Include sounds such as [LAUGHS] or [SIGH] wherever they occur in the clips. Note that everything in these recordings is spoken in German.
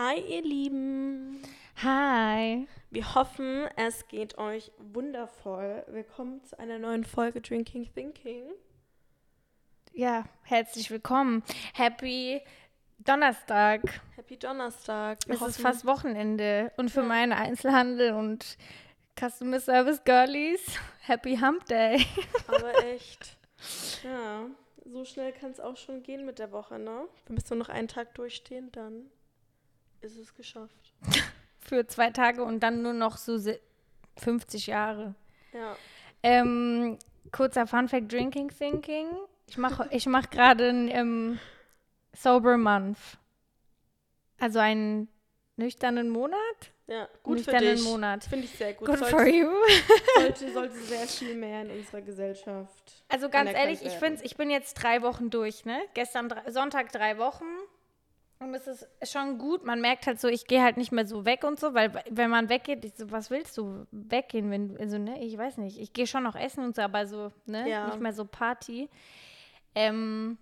Hi, ihr Lieben. Hi. Wir hoffen, es geht euch wundervoll. Willkommen zu einer neuen Folge Drinking Thinking. Ja, herzlich willkommen. Happy Donnerstag. Happy Donnerstag. Wir es ist hoffen- fast Wochenende. Und für Ja. meine Einzelhandel und Customer Service Girlies, Happy Hump Day. [LAUGHS] Aber echt. Ja, so schnell kann es auch schon gehen mit der Woche, ne? Wir müssen nur noch einen Tag durchstehen, dann ist es geschafft. [LAUGHS] Für zwei Tage und dann nur noch so se- 50 Jahre. Ja. Ähm, kurzer Funfact Drinking Thinking. Ich mache ich mach gerade einen ähm, Sober Month. Also einen nüchternen Monat? Ja, gut für nüchternen dich. Monat. Finde ich sehr gut. Good sollte, for you. Sollte, sollte sehr [LAUGHS] viel mehr in unserer Gesellschaft. Also ganz ehrlich, ich finde, ich bin jetzt drei Wochen durch, ne? Gestern Sonntag drei Wochen. Und es ist schon gut. Man merkt halt so, ich gehe halt nicht mehr so weg und so, weil wenn man weggeht, so, was willst du weggehen, wenn also ne, ich weiß nicht. Ich gehe schon noch essen und so, aber so, ne, Ja. nicht mehr so Party. Ähm,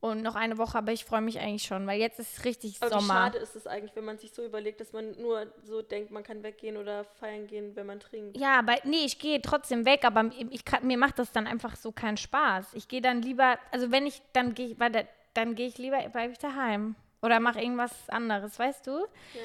und noch eine Woche, aber ich freue mich eigentlich schon, weil jetzt ist richtig Aber wie Sommer. schade ist es eigentlich, wenn man sich so überlegt, dass man nur so denkt, man kann weggehen oder feiern gehen, wenn man trinkt. Ja, aber nee, ich gehe trotzdem weg, aber ich, kann, mir macht das dann einfach so keinen Spaß. Ich gehe dann lieber, also wenn ich, dann gehe ich, warte, dann gehe ich lieber, bleibe ich daheim. Oder mache irgendwas anderes, weißt du? Ja.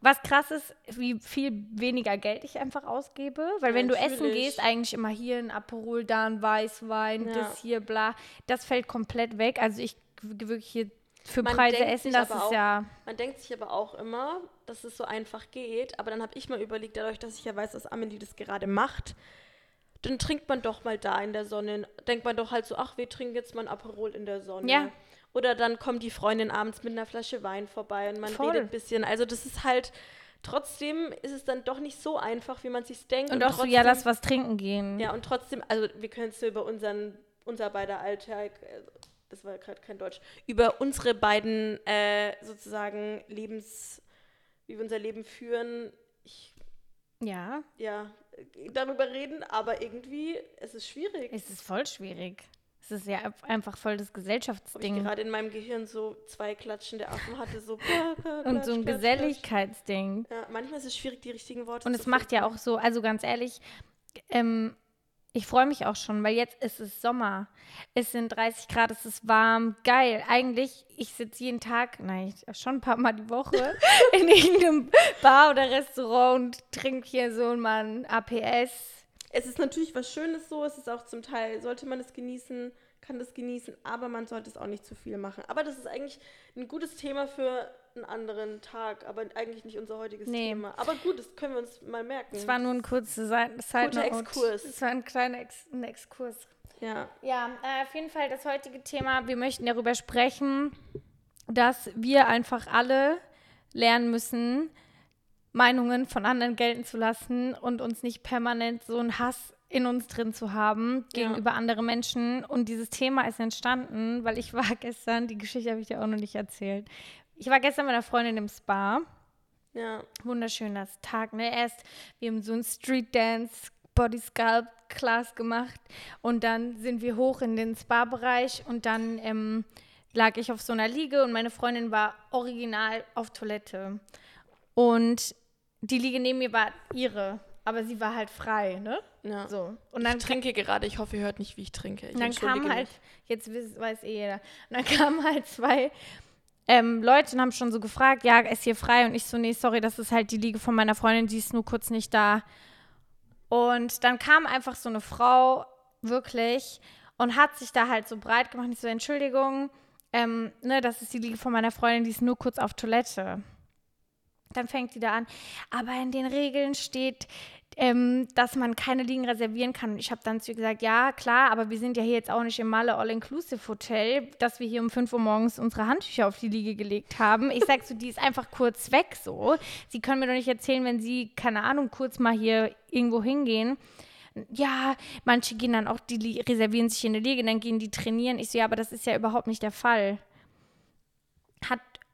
Was krass ist, wie viel weniger Geld ich einfach ausgebe. Weil wenn du essen natürlich. gehst, eigentlich immer hier ein Aperol, da ein Weißwein, Ja. das hier, bla. Das fällt komplett weg. Also ich wirklich hier für Man Preise essen, das ist auch- ja. Man denkt sich aber auch immer, dass es so einfach geht. Aber dann habe ich mal überlegt, dadurch, dass ich ja weiß, dass Amelie das gerade macht, dann trinkt man doch mal da in der Sonne. Denkt man doch halt so, ach, wir trinken jetzt mal ein Aperol in der Sonne. Ja. Oder dann kommt die Freundin abends mit einer Flasche Wein vorbei und man Voll. redet ein bisschen. Also das ist halt, trotzdem ist es dann doch nicht so einfach, wie man sich denkt. Und auch so, ja, trotzdem- lass was trinken gehen. Ja, und trotzdem, also wir können es so über unseren, unser beider Alltag, äh, das war gerade kein Deutsch, über unsere beiden äh, sozusagen Lebens, wie wir unser Leben führen, ich, ja. ja, darüber reden, aber irgendwie, es ist schwierig. Es ist voll schwierig. Es ist ja einfach voll das Gesellschaftsding. gerade in meinem Gehirn so zwei klatschende Affen hatte, so Und so ein klatsch, klatsch. Geselligkeitsding. Ja, manchmal ist es schwierig, die richtigen Worte Und zu es macht ja auch so, also ganz ehrlich, ähm, ich freue mich auch schon, weil jetzt ist es Sommer. Es sind 30 Grad, es ist warm, geil. Eigentlich, ich sitze jeden Tag, nein, schon ein paar Mal die Woche [LAUGHS] in irgendeinem Bar oder Restaurant und trinke hier so mal ein APS. Es ist natürlich was Schönes so, es ist auch zum Teil, sollte man es genießen, kann das genießen, aber man sollte es auch nicht zu viel machen. Aber das ist eigentlich ein gutes Thema für einen anderen Tag, aber eigentlich nicht unser heutiges Nee. Thema. Aber gut, das können wir uns mal merken. Es war nur ein kurzer Side. Exkurs. Es war ein kleiner Ex ein Exkurs. ja. Ja, äh, auf jeden Fall das heutige Thema. Wir möchten darüber sprechen, dass wir einfach alle lernen müssen, Meinungen von anderen gelten zu lassen und uns nicht permanent so einen Hass in uns drin zu haben Ja. gegenüber anderen Menschen. Und dieses Thema ist entstanden, weil ich war [LAUGHS] gestern, die Geschichte habe ich dir auch noch nicht erzählt. Ich war gestern mit einer Freundin im Spa Ja. wunderschöner Tag, ne? Erst, wir haben so ein Street Dance Body Sculpt Class gemacht und dann sind wir hoch in den Spa-Bereich und dann ähm, lag ich auf so einer Liege und meine Freundin war original auf Toilette. Und die Liege neben mir war ihre, aber sie war halt frei, ne? ja. So. Und dann ich trinke gerade, ich hoffe, ihr hört nicht, wie ich trinke. Ich und dann entschuldige kam halt, mich. jetzt weiß eh jeder, und dann [LAUGHS] kamen halt zwei ähm, Leute und haben schon so gefragt, ja, ist hier frei? Und ich so, nee, sorry, das ist halt die Liege von meiner Freundin, die ist nur kurz nicht da. Und dann kam einfach so eine Frau, wirklich, und hat sich da halt so breit gemacht. Ich so, Entschuldigung, ähm, ne, das ist die Liege von meiner Freundin, die ist nur kurz auf Toilette. Dann fängt sie da an. Aber in den Regeln steht, ähm, dass man keine Liegen reservieren kann. Ich habe dann zu ihr gesagt, ja, klar, aber wir sind ja hier jetzt auch nicht im Malle All-Inclusive-Hotel, dass wir hier um 5 Uhr morgens unsere Handtücher auf die Liege gelegt haben. Ich sag so, die ist einfach kurz weg so. Sie können mir doch nicht erzählen, wenn sie, keine Ahnung, kurz mal hier irgendwo hingehen. Ja, manche gehen dann auch, die reservieren sich hier eine Liege, dann gehen die trainieren. Ich so, ja, aber das ist ja überhaupt nicht der Fall.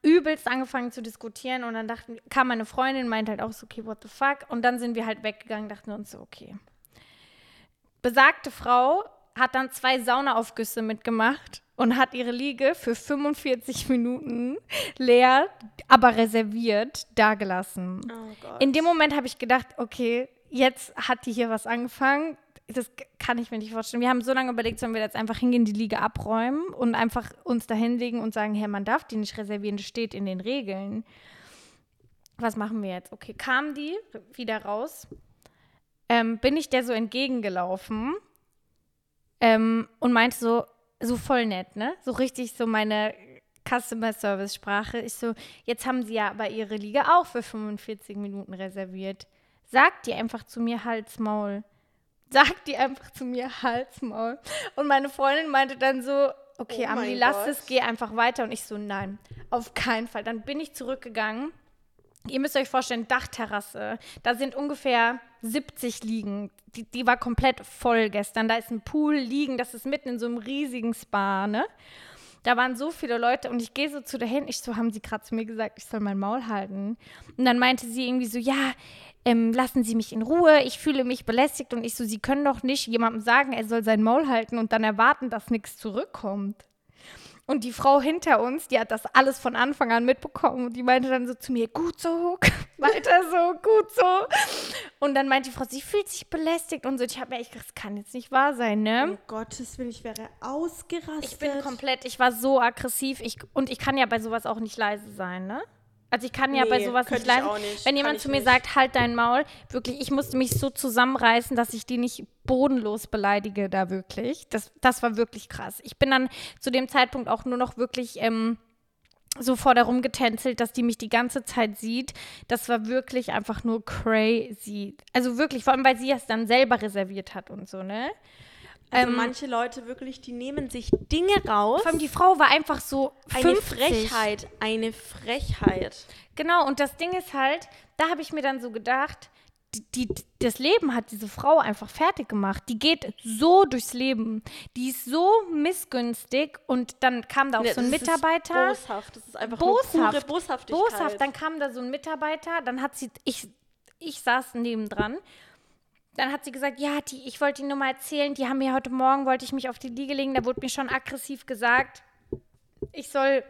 Übelst angefangen zu diskutieren und dann dachten, kam meine Freundin, meint halt auch so, okay, what the fuck? Und dann sind wir halt weggegangen, dachten uns so, okay. Besagte Frau hat dann zwei Saunaaufgüsse mitgemacht und hat ihre Liege für 45 Minuten leer, aber reserviert, dagelassen. Oh Gott. In dem Moment habe ich gedacht, okay, jetzt hat die hier was angefangen. Das kann ich mir nicht vorstellen. Wir haben so lange überlegt, sollen wir jetzt einfach hingehen, die Liege abräumen und einfach uns da hinlegen und sagen, hey, man darf die nicht reservieren, das steht in den Regeln. Was machen wir jetzt? Okay, kam die wieder raus, ähm, bin ich der so entgegengelaufen ähm, und meinte so, so voll nett, ne? So richtig so meine Customer Service Sprache. Ich so, jetzt haben sie ja aber ihre Liga auch für 45 Minuten reserviert. Sagt die einfach zu mir Halsmaul. Sagt die einfach zu mir Halsmaul. Und meine Freundin meinte dann so, okay, Oh Amelie, lass Gott. es, geh einfach weiter. Und ich so, nein, auf keinen Fall. Dann bin ich zurückgegangen. Ihr müsst euch vorstellen, Dachterrasse. Da sind ungefähr 70 Liegen. Die, die war komplett voll gestern. Da ist ein Pool liegen. Das ist mitten in so einem riesigen Spa, ne? Da waren so viele Leute und ich gehe so zu der hin. Ich so, haben sie gerade zu mir gesagt, ich soll mein Maul halten. Und dann meinte sie irgendwie so, ja, ähm, lassen Sie mich in Ruhe, ich fühle mich belästigt. Und ich so, Sie können doch nicht jemandem sagen, er soll sein Maul halten und dann erwarten, dass nichts zurückkommt. Und die Frau hinter uns, die hat das alles von Anfang an mitbekommen und die meinte dann so zu mir, gut so, [LAUGHS] weiter so, gut so. Und dann meinte die Frau, sie fühlt sich belästigt und so. Ich habe mir echt gedacht, das kann jetzt nicht wahr sein, ne? Um Gottes Willen, ich wäre ausgerastet. Ich bin komplett, ich war so aggressiv ich, und ich kann ja bei sowas auch nicht leise sein, ne? Also ich kann ja bei sowas nicht auch nicht, Wenn jemand zu mir nicht. sagt, halt dein Maul, wirklich, ich musste mich so zusammenreißen, dass ich die nicht bodenlos beleidige da wirklich. Das, das war wirklich krass. Ich bin dann zu dem Zeitpunkt auch nur noch wirklich ähm, so vor der rumgetänzelt, dass die mich die ganze Zeit sieht. Das war wirklich einfach nur crazy. Also wirklich, vor allem, weil sie es dann selber reserviert hat und so, ne? Also Ähm, manche Leute wirklich, die nehmen sich Dinge raus. Vor allem die Frau war einfach so eine 50. Frechheit, eine Frechheit. Genau, und das Ding ist halt, da habe ich mir dann so gedacht, die, die, das Leben hat diese Frau einfach fertig gemacht. Die geht so durchs Leben. Die ist so missgünstig und dann kam da auch Ne, so ein das ist Mitarbeiter. boshaft, das ist einfach nur pure Boshaft. Boshaftigkeit. Boshaft, dann kam da so ein Mitarbeiter, dann hat sie, ich, ich saß nebendran. Dann hat sie gesagt, ja, die, ich wollte Ihnen nur mal erzählen, die haben mir heute Morgen, wollte ich mich auf die Liege legen, da wurde mir schon aggressiv gesagt, ich soll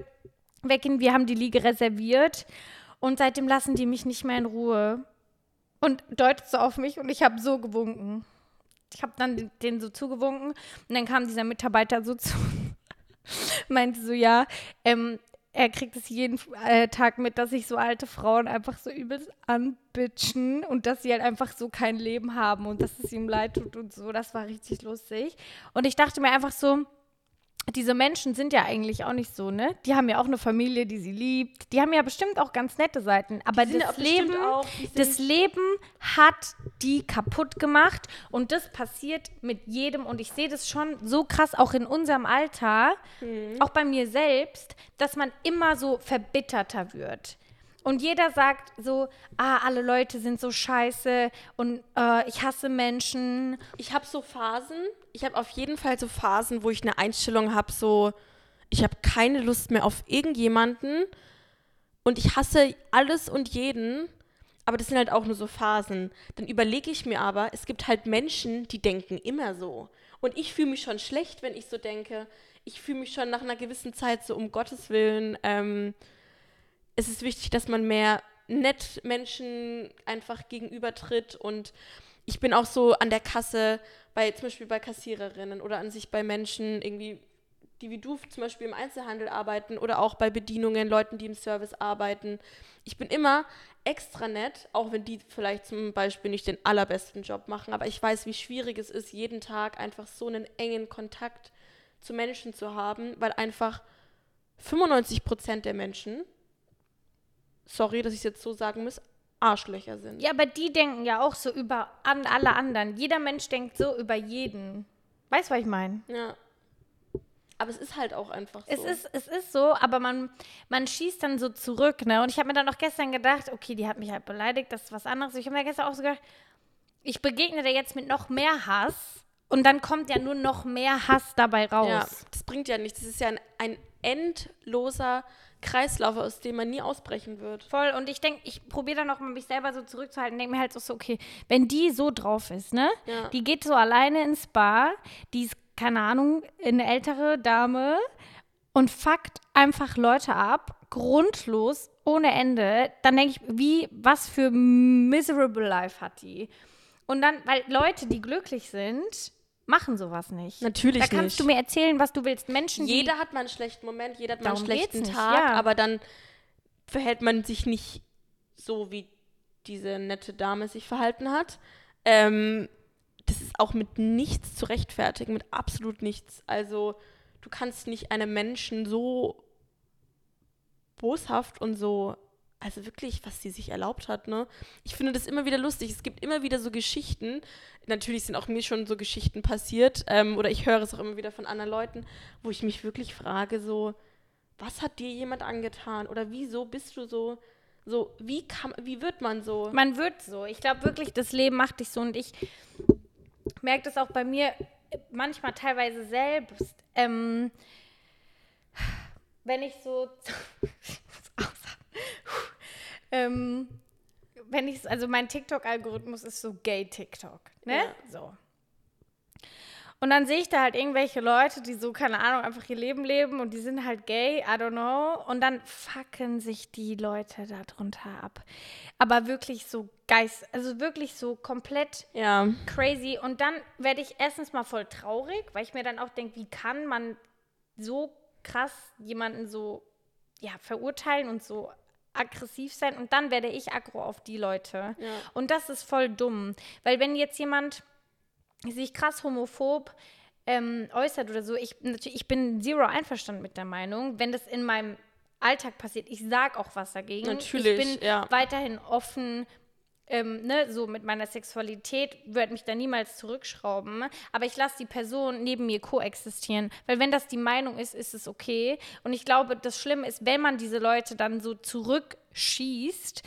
weggehen, wir haben die Liege reserviert und seitdem lassen die mich nicht mehr in Ruhe. Und deutet so auf mich und ich habe so gewunken. Ich habe dann den, den so zugewunken und dann kam dieser Mitarbeiter so zu [LAUGHS] meinte so, ja, ähm, er kriegt es jeden äh, Tag mit, dass sich so alte Frauen einfach so übelst anbitchen und dass sie halt einfach so kein Leben haben und dass es ihm leid tut und so. Das war richtig lustig. Und ich dachte mir einfach so, diese Menschen sind ja eigentlich auch nicht so, ne? Die haben ja auch eine Familie, die sie liebt. Die haben ja bestimmt auch ganz nette Seiten. Aber das Leben, auch- das Leben hat die kaputt gemacht. Und das passiert mit jedem. Und ich sehe das schon so krass auch in unserem Alter, auch bei mir selbst, dass man immer so verbitterter wird. Und jeder sagt so, ah, alle Leute sind so scheiße und äh, ich hasse Menschen. Ich habe so Phasen, ich habe auf jeden Fall so Phasen, wo ich eine Einstellung habe, so, ich habe keine Lust mehr auf irgendjemanden und ich hasse alles und jeden, aber das sind halt auch nur so Phasen. Dann überlege ich mir aber, es gibt halt Menschen, die denken immer so. Und ich fühle mich schon schlecht, wenn ich so denke. Ich fühle mich schon nach einer gewissen Zeit so, um Gottes Willen, ähm, es ist wichtig, dass man mehr nett Menschen einfach gegenübertritt und ich bin auch so an der Kasse, bei zum Beispiel bei Kassiererinnen oder an sich bei Menschen irgendwie, die wie du zum Beispiel im Einzelhandel arbeiten oder auch bei Bedienungen, Leuten, die im Service arbeiten. Ich bin immer extra nett, auch wenn die vielleicht zum Beispiel nicht den allerbesten Job machen, aber ich weiß, wie schwierig es ist, jeden Tag einfach so einen engen Kontakt zu Menschen zu haben, weil einfach 95 Prozent der Menschen, sorry, dass ich es jetzt so sagen muss, Arschlöcher sind. Ja, aber die denken ja auch so über an alle anderen. Jeder Mensch denkt so über jeden. Weißt du, was ich meine? Ja. Aber es ist halt auch einfach so. Es ist, es ist so, aber man, man schießt dann so zurück, ne? Und ich habe mir dann auch gestern gedacht, okay, die hat mich halt beleidigt, das ist was anderes. Ich habe mir gestern auch so gedacht, ich begegne dir jetzt mit noch mehr Hass und dann kommt ja nur noch mehr Hass dabei raus. Ja, das bringt ja nichts. Das ist ja ein, ein endloser Kreislauf, aus dem man nie ausbrechen wird. Voll. Und ich denke, ich probiere dann auch mal mich selber so zurückzuhalten. Denke mir halt so, okay, wenn die so drauf ist, ne? Ja. Die geht so alleine ins Bar, die ist, keine Ahnung, eine ältere Dame und fuckt einfach Leute ab, grundlos, ohne Ende. Dann denke ich, wie, was für miserable life hat die? Und dann, weil Leute, die glücklich sind, machen sowas nicht. Natürlich Da kannst nicht. du mir erzählen, was du willst. Menschen, die Jeder hat mal einen schlechten Moment, jeder hat mal einen schlechten nicht, Tag, ja. aber dann verhält man sich nicht so, wie diese nette Dame sich verhalten hat. Ähm, das ist auch mit nichts zu rechtfertigen, mit absolut nichts. Also du kannst nicht einem Menschen so boshaft und so, also wirklich, was sie sich erlaubt hat, ne? Ich finde das immer wieder lustig. Es gibt immer wieder so Geschichten. Natürlich sind auch mir schon so Geschichten passiert, ähm, oder ich höre es auch immer wieder von anderen Leuten, wo ich mich wirklich frage, so, was hat dir jemand angetan? Oder wieso bist du so, so, wie kann, wie wird man so? Man wird so. Ich glaube wirklich, das Leben macht dich so. Und ich merke das auch bei mir manchmal teilweise selbst. Ähm, wenn ich so. [LAUGHS] ähm, wenn ich, also mein TikTok-Algorithmus ist so Gay-TikTok, ne? Ja. So. Und dann sehe ich da halt irgendwelche Leute, die so, keine Ahnung, einfach ihr Leben leben und die sind halt gay, I don't know. Und dann fucken sich die Leute darunter ab. Aber wirklich so geist, also wirklich so komplett Ja, crazy. Und dann werde ich erstens mal voll traurig, weil ich mir dann auch denke, wie kann man so krass jemanden so ja, verurteilen und so aggressiv sein. Und dann werde ich aggro auf die Leute. Ja. Und das ist voll dumm. Weil wenn jetzt jemand sich krass homophob ähm, äußert oder so, ich, natürlich, ich bin zero einverstanden mit der Meinung. Wenn das in meinem Alltag passiert, ich sage auch was dagegen. Natürlich, Ich bin ja. weiterhin offen, ähm, ne, so mit meiner Sexualität, würde mich da niemals zurückschrauben. Aber ich lasse die Person neben mir koexistieren. Weil wenn das die Meinung ist, ist es okay. Und ich glaube, das Schlimme ist, wenn man diese Leute dann so zurückschießt,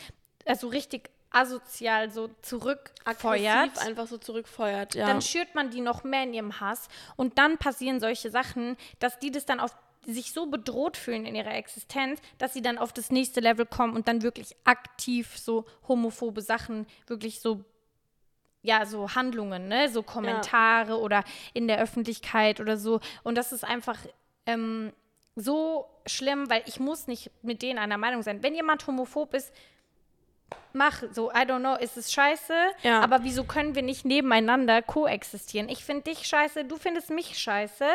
also richtig asozial so zurückfeuert, aggressiv einfach so zurückfeuert, ja. dann schürt man die noch mehr in ihrem Hass. Und dann passieren solche Sachen, dass die das dann auf sich so bedroht fühlen in ihrer Existenz, dass sie dann auf das nächste Level kommen und dann wirklich aktiv so homophobe Sachen, wirklich so, ja, so Handlungen, ne, so Kommentare oder in der Öffentlichkeit oder so. Und das ist einfach ähm, so schlimm, weil ich muss nicht mit denen einer Meinung sein. Wenn jemand homophob ist, mach so, I don't know, ist es scheiße, Ja. aber wieso können wir nicht nebeneinander koexistieren? Ich finde dich scheiße, du findest mich scheiße,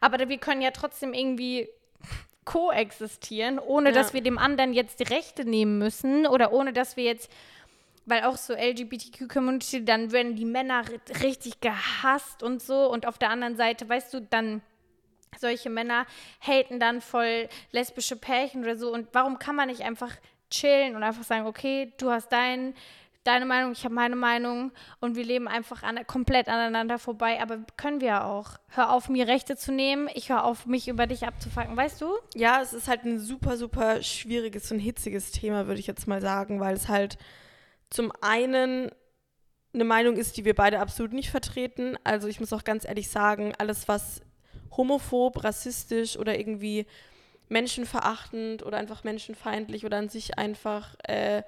aber wir können ja trotzdem irgendwie koexistieren, ohne Ja. dass wir dem anderen jetzt die Rechte nehmen müssen oder ohne dass wir jetzt weil auch so LGBTQ-Community, dann werden die Männer ri- richtig gehasst und so. Und auf der anderen Seite, weißt du, dann solche Männer haten dann voll lesbische Pärchen oder so. Und warum kann man nicht einfach chillen und einfach sagen, okay, du hast dein, deine Meinung, ich habe meine Meinung und wir leben einfach an, komplett aneinander vorbei. Aber können wir auch. Hör auf, mir Rechte zu nehmen. Ich höre auf, mich über dich abzufacken. Weißt du? Ja, es ist halt ein super, super schwieriges und hitziges Thema, würde ich jetzt mal sagen, weil es halt zum einen eine Meinung ist, die wir beide absolut nicht vertreten. Also ich muss auch ganz ehrlich sagen, alles, was homophob, rassistisch oder irgendwie menschenverachtend oder einfach menschenfeindlich oder an sich einfach äh,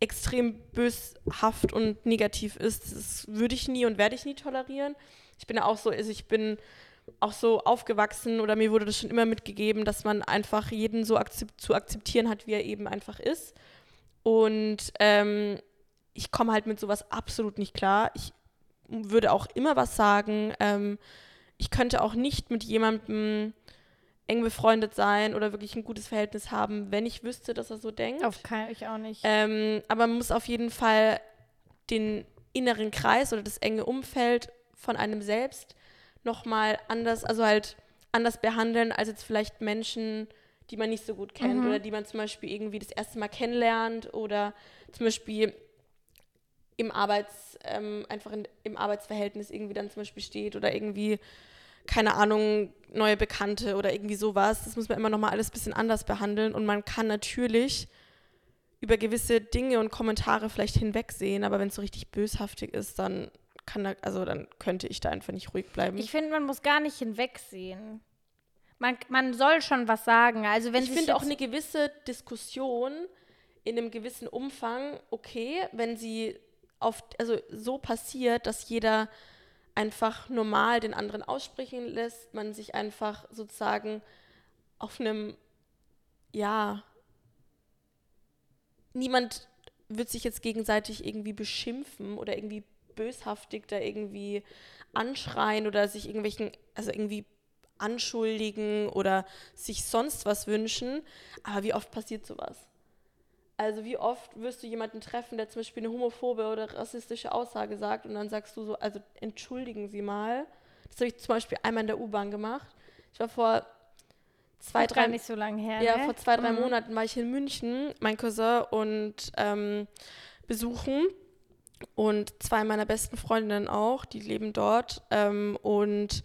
extrem böshaft und negativ ist, das würde ich nie und werde ich nie tolerieren. Ich bin auch so, also ich bin auch so aufgewachsen oder mir wurde das schon immer mitgegeben, dass man einfach jeden so akzept zu akzeptieren hat, wie er eben einfach ist. Und ähm, ich komme halt mit sowas absolut nicht klar. Ich würde auch immer was sagen. Ähm, ich könnte auch nicht mit jemandem eng befreundet sein oder wirklich ein gutes Verhältnis haben, wenn ich wüsste, dass er so denkt. Auf keinen, ich auch nicht. Ähm, aber man muss auf jeden Fall den inneren Kreis oder das enge Umfeld von einem selbst nochmal anders, also halt anders behandeln als jetzt vielleicht Menschen, die man nicht so gut kennt Mhm. oder die man zum Beispiel irgendwie das erste Mal kennenlernt oder zum Beispiel im Arbeits, ähm, einfach in, im Arbeitsverhältnis irgendwie dann zum Beispiel steht oder irgendwie, keine Ahnung, neue Bekannte oder irgendwie sowas. Das muss man immer nochmal alles ein bisschen anders behandeln und man kann natürlich über gewisse Dinge und Kommentare vielleicht hinwegsehen, aber wenn es so richtig böshaftig ist, dann kann da, also dann könnte ich da einfach nicht ruhig bleiben. Ich finde, man muss gar nicht hinwegsehen. Man, man soll schon was sagen. Also wenn ich finde auch eine gewisse Diskussion in einem gewissen Umfang okay, wenn sie auf, also so passiert, dass jeder einfach normal den anderen aussprechen lässt, man sich einfach sozusagen auf einem, ja, niemand wird sich jetzt gegenseitig irgendwie beschimpfen oder irgendwie böshaftig da irgendwie anschreien oder sich irgendwelchen, also irgendwie anschuldigen oder sich sonst was wünschen. Aber wie oft passiert sowas? Also wie oft wirst du jemanden treffen, der zum Beispiel eine homophobe oder rassistische Aussage sagt und dann sagst du so, also entschuldigen Sie mal. Das habe ich zum Beispiel einmal in der U-Bahn gemacht. Ich war vor zwei, drei, nicht so lange her. ja, ne? vor zwei, drei Mhm. Monaten war ich in München, mein Cousin und ähm, besuchen. Und zwei meiner besten Freundinnen auch, die leben dort. Ähm, und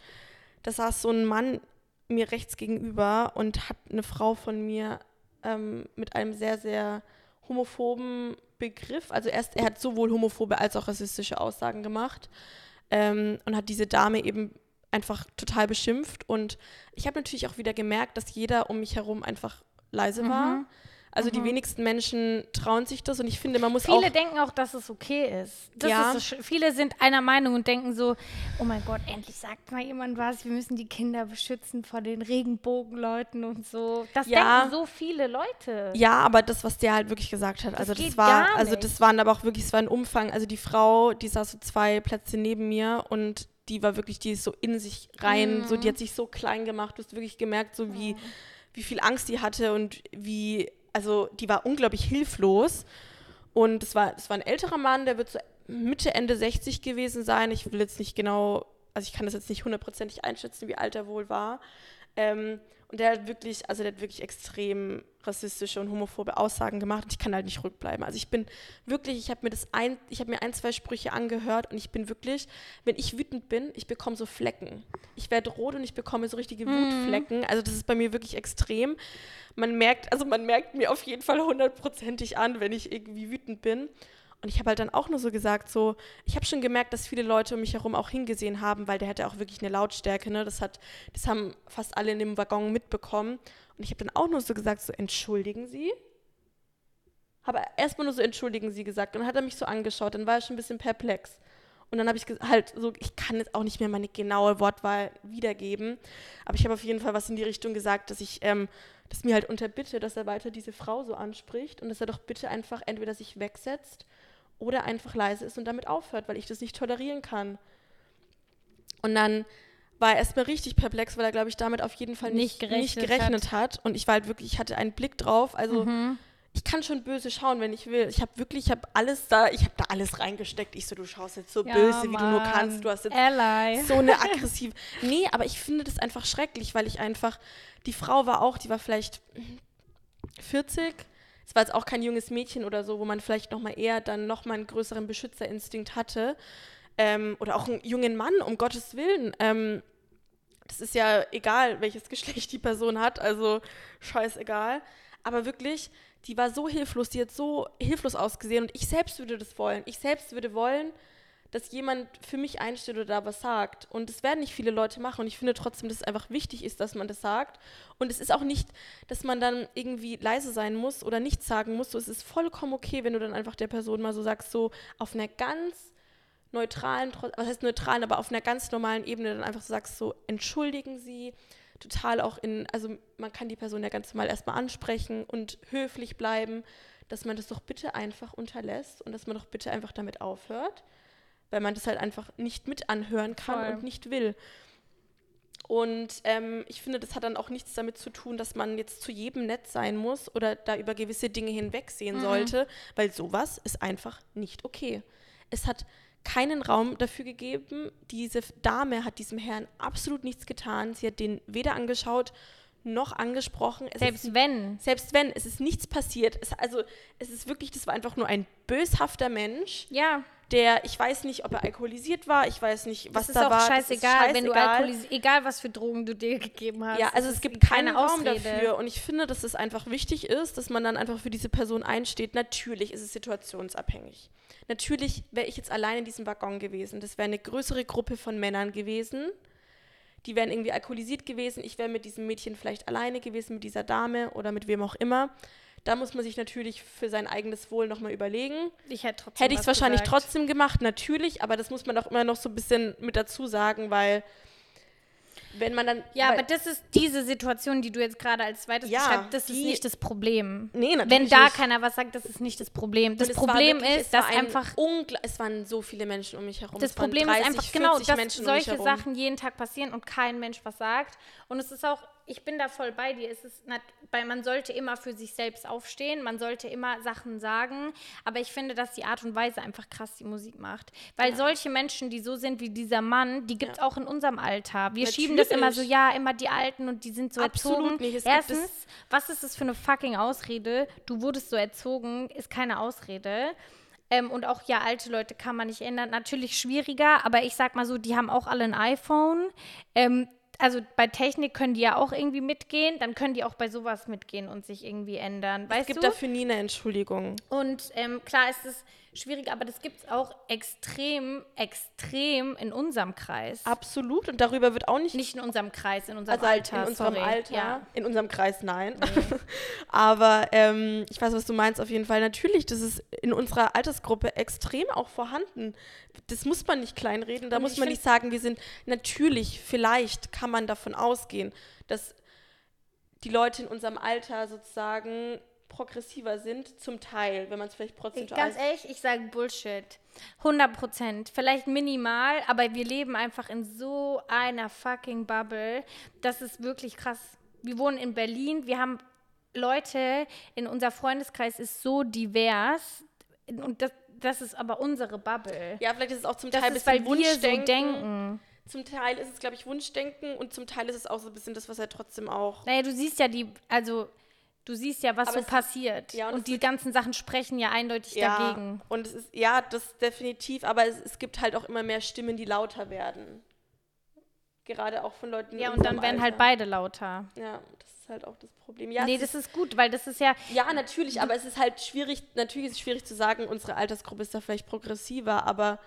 da saß so ein Mann mir rechts gegenüber und hat eine Frau von mir ähm, mit einem sehr, sehr homophoben Begriff, also erst, er hat sowohl homophobe als auch rassistische Aussagen gemacht ähm, und hat diese Dame eben einfach total beschimpft. Und ich habe natürlich auch wieder gemerkt, dass jeder um mich herum einfach leise war. Mhm. Also die Mhm. wenigsten Menschen trauen sich das und ich finde, man muss auch Viele denken auch, dass es okay ist. Das Ja. ist so viele sind einer Meinung und denken so, oh mein Gott, endlich sagt mal jemand was, wir müssen die Kinder beschützen vor den Regenbogenleuten und so. Das Ja. denken so viele Leute. Ja, aber das, was der halt wirklich gesagt hat, Das also das war, also das waren aber auch wirklich, es war ein Umfang. Also die Frau, die saß so zwei Plätze neben mir und die war wirklich, die ist so in sich rein, so die hat sich so klein gemacht. Du hast wirklich gemerkt, so wie, wie viel Angst die hatte und wie, also die war unglaublich hilflos. Und es war, es war ein älterer Mann, der wird so Mitte, Ende 60 gewesen sein. Ich will jetzt nicht genau, also ich kann das jetzt nicht hundertprozentig einschätzen, wie alt er wohl war. Ähm, und der hat wirklich, also der hat wirklich extrem rassistische und homophobe Aussagen gemacht und ich kann halt nicht rückbleiben. Also ich bin wirklich, ich habe mir das ein, ich habe mir ein, zwei Sprüche angehört und ich bin wirklich, wenn ich wütend bin, ich bekomme so Flecken. Ich werde rot und ich bekomme so richtige Wutflecken. Also das ist bei mir wirklich extrem. Man merkt, also man merkt mir auf jeden Fall hundertprozentig an, wenn ich irgendwie wütend bin. Und ich habe halt dann auch nur so gesagt, so, ich habe schon gemerkt, dass viele Leute um mich herum auch hingesehen haben, weil der hatte auch wirklich eine Lautstärke, ne? Das hat, das haben fast alle in dem Waggon mitbekommen. Und ich habe dann auch nur so gesagt, so, entschuldigen Sie? Habe erstmal nur so, entschuldigen Sie gesagt. Und dann hat er mich so angeschaut, dann war er schon ein bisschen perplex. Und dann habe ich halt so, ich kann jetzt auch nicht mehr meine genaue Wortwahl wiedergeben, aber ich habe auf jeden Fall was in die Richtung gesagt, dass ich ähm, das mir halt unterbitte, dass er weiter diese Frau so anspricht und dass er doch bitte einfach entweder sich wegsetzt oder einfach leise ist und damit aufhört, weil ich das nicht tolerieren kann. Und dann war er erstmal richtig perplex, weil er, glaube ich, damit auf jeden Fall nicht, Nicht nicht gerechnet gerechnet hat. Und ich war halt wirklich, ich hatte einen Blick drauf. Also Mhm. ich kann schon böse schauen, wenn ich will. Ich habe wirklich, ich habe alles da, ich habe da alles reingesteckt. Ich so, du schaust jetzt so Ja, böse, wie du nur Mann. kannst. Du hast jetzt Ally. so eine [LAUGHS] aggressive. Nee, aber ich finde das einfach schrecklich, weil ich einfach, die Frau war auch, die war vielleicht 40. Es war jetzt auch kein junges Mädchen oder so, wo man vielleicht noch mal eher dann noch mal einen größeren Beschützerinstinkt hatte. Ähm, oder auch einen jungen Mann, um Gottes Willen. Ähm, das ist ja egal, welches [LAUGHS] Geschlecht die Person hat, also scheißegal. Aber wirklich, die war so hilflos, die hat so hilflos ausgesehen und ich selbst würde das wollen. Ich selbst würde wollen, dass jemand für mich einsteht oder da was sagt. Und das werden nicht viele Leute machen. Und ich finde trotzdem, dass es einfach wichtig ist, dass man das sagt. Und es ist auch nicht, dass man dann irgendwie leise sein muss oder nichts sagen muss. So, es ist vollkommen okay, wenn du dann einfach der Person mal so sagst, so auf einer ganz neutralen, was heißt neutralen, aber auf einer ganz normalen Ebene dann einfach so sagst, so entschuldigen Sie, total auch in, also man kann die Person ja ganz normal erstmal ansprechen und höflich bleiben, dass man das doch bitte einfach unterlässt und dass man doch bitte einfach damit aufhört, weil man das halt einfach nicht mit anhören kann Voll. und nicht will. Und ähm, ich finde, das hat dann auch nichts damit zu tun, dass man jetzt zu jedem nett sein muss oder da über gewisse Dinge hinwegsehen Mhm. sollte, weil sowas ist einfach nicht okay. Es hat keinen Raum dafür gegeben. Diese Dame hat diesem Herrn absolut nichts getan. Sie hat den weder angeschaut noch angesprochen. Es Selbst ist, wenn. selbst wenn, es ist nichts passiert. Es, also es ist wirklich, das war einfach nur ein böshafter Mensch, Ja, der, ich weiß nicht, ob er alkoholisiert war, ich weiß nicht, was das ist da auch war. das scheißegal, wenn du alkoholisiert, egal was für Drogen du dir gegeben hast. Ja, also es ist gibt keine keinen Raum Ausrede. dafür. Und ich finde, dass es einfach wichtig ist, dass man dann einfach für diese Person einsteht. Natürlich ist es situationsabhängig. Natürlich wäre ich jetzt allein in diesem Waggon gewesen. Das wäre eine größere Gruppe von Männern gewesen. Die wären irgendwie alkoholisiert gewesen. Ich wäre mit diesem Mädchen vielleicht alleine gewesen, mit dieser Dame oder mit wem auch immer. Da muss man sich natürlich für sein eigenes Wohl nochmal überlegen. Ich hätte trotzdem Hätte ich es wahrscheinlich gesagt. trotzdem gemacht, natürlich, aber das muss man doch immer noch so ein bisschen mit dazu sagen, weil wenn man dann. Ja, aber das ist diese Situation, die du jetzt gerade als zweites Ja, beschreibst, das ist die- nicht das Problem. Nee, natürlich Wenn da nicht. keiner was sagt, das ist nicht das Problem. Das Problem wirklich- ist, dass ein einfach Es waren so viele Menschen um mich herum. Das Problem 30, ist einfach genau, 40 dass Menschen um solche herum. Sachen jeden Tag passieren und kein Mensch was sagt. Und es ist auch, ich bin da voll bei dir. Es ist, nat- weil man sollte immer für sich selbst aufstehen, man sollte immer Sachen sagen. Aber ich finde, dass die Art und Weise einfach krass die Musik macht. Weil solche Menschen, die so sind wie dieser Mann, die gibt es Ja. auch in unserem Alter. Wir schieben das immer so, Natürlich. ja, immer die Alten und die sind so Absolut erzogen. nicht. Es Erstens, was ist das für eine fucking Ausrede? Du wurdest so erzogen, ist keine Ausrede. Ähm, und auch, ja, alte Leute kann man nicht ändern. Natürlich schwieriger, aber ich sag mal so, die haben auch alle ein iPhone. Ähm, also bei Technik können die ja auch irgendwie mitgehen, dann können die auch bei sowas mitgehen und sich irgendwie ändern. Es gibt du? dafür nie eine Entschuldigung. Und ähm, klar ist es schwierig, aber das gibt es auch extrem, extrem in unserem Kreis. Absolut. Und darüber wird auch nicht. Nicht in unserem Kreis, in unserem also halt Alter. in unserem sorry. Alter. Ja. In unserem Kreis, nein. [LAUGHS] Aber ähm, ich weiß, was du meinst auf jeden Fall. Natürlich, das ist in unserer Altersgruppe extrem auch vorhanden. Das muss man nicht kleinreden. Da Und muss man nicht sagen, wir sind natürlich, vielleicht kann man davon ausgehen, dass die Leute in unserem Alter sozusagen progressiver sind, zum Teil, wenn man es vielleicht prozentual Ganz ehrlich, ich sage Bullshit. 100 Prozent. Vielleicht minimal, aber wir leben einfach in so einer fucking Bubble. Das ist wirklich krass. Wir wohnen in Berlin. Wir haben Leute in unser Freundeskreis ist so divers. Und das, das ist aber unsere Bubble. Ja, vielleicht ist es auch zum das Teil ein ist, bisschen wir so Wunschdenken. denken. Zum Teil ist es, glaube ich, Wunschdenken und zum Teil ist es auch so ein bisschen das, was er trotzdem auch. Naja, du siehst ja die, also du siehst ja, was Aber so passiert. ja, und und die ganzen Sachen sprechen ja eindeutig Ja, dagegen. und es ist, ja, das definitiv, aber es, es gibt halt auch immer mehr Stimmen, die lauter werden. Gerade auch von Leuten. Ja, und dann werden halt Alter. beide lauter. Ja, das ist halt auch das Problem. Ja, nee, das ist, ist gut, weil das ist ja, ja, natürlich, aber es ist halt schwierig, natürlich ist es schwierig zu sagen, unsere Altersgruppe ist da vielleicht progressiver, aber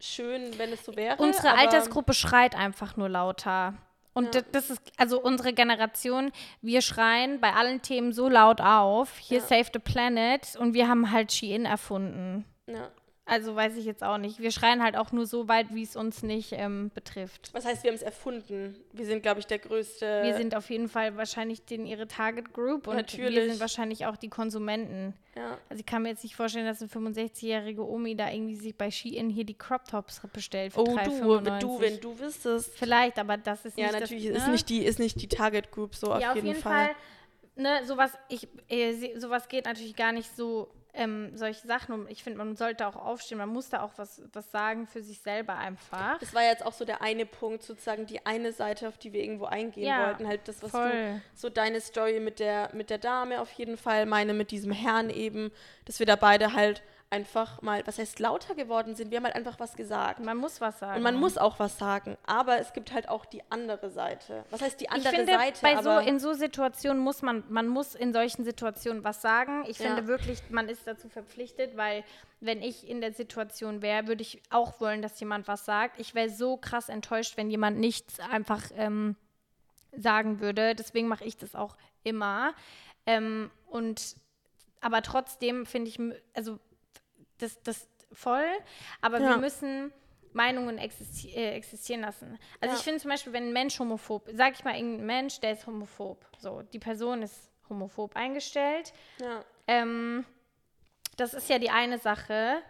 schön, wenn es so wäre. Unsere Altersgruppe schreit einfach nur lauter. Und Ja. das, ist, also unsere Generation, wir schreien bei allen Themen so laut auf, hier Ja. Save the Planet und wir haben halt Shein erfunden. Ja. Also weiß ich jetzt auch nicht. Wir schreien halt auch nur so weit, wie es uns nicht ähm, betrifft. Was heißt, wir haben es erfunden? Wir sind, glaube ich, der größte. Wir sind auf jeden Fall wahrscheinlich den, ihre Target Group und wir Natürlich. sind wahrscheinlich auch die Konsumenten. ja. Also ich kann mir jetzt nicht vorstellen, dass eine 65-jährige Omi da irgendwie sich bei Shein hier die Crop Tops bestellt für Oh, du, 3,95. wenn du, wenn du wüsstest. Vielleicht, aber das ist Ja, nicht natürlich das, ist ne? nicht die ist nicht die Target Group so auf, ja, jeden, Fall. ne, sowas, ich, äh, sowas geht natürlich gar nicht so, ähm, solche Sachen um. Ich finde, man sollte auch aufstehen, man muss da auch was, was sagen für sich selber einfach. Das war jetzt auch so der eine Punkt, sozusagen die eine Seite, auf die wir irgendwo eingehen Ja, wollten. Halt das, was voll. du, so deine Story mit der, mit der Dame auf jeden Fall, meine mit diesem Herrn eben, dass wir da beide halt einfach mal, was heißt lauter geworden sind. Wir haben halt einfach was gesagt. Man muss was sagen. Und man muss auch was sagen. Aber es gibt halt auch die andere Seite. Was heißt die ich andere finde, Seite? bei so, in so Situationen muss man, man muss in solchen Situationen was sagen. Ich Ja. finde wirklich, man ist dazu verpflichtet, weil wenn ich in der Situation wäre, würde ich auch wollen, dass jemand was sagt. Ich wäre so krass enttäuscht, wenn jemand nichts einfach ähm, sagen würde. Deswegen mache ich das auch immer. Ähm, und aber trotzdem finde ich, also das, das voll, aber wir Ja. müssen Meinungen existi äh, existieren lassen. Also Ja. ich finde zum Beispiel, wenn ein Mensch homophob, sag ich mal, irgendein Mensch, der ist homophob, so, die Person ist homophob eingestellt, ja. ähm, das ist ja die eine Sache.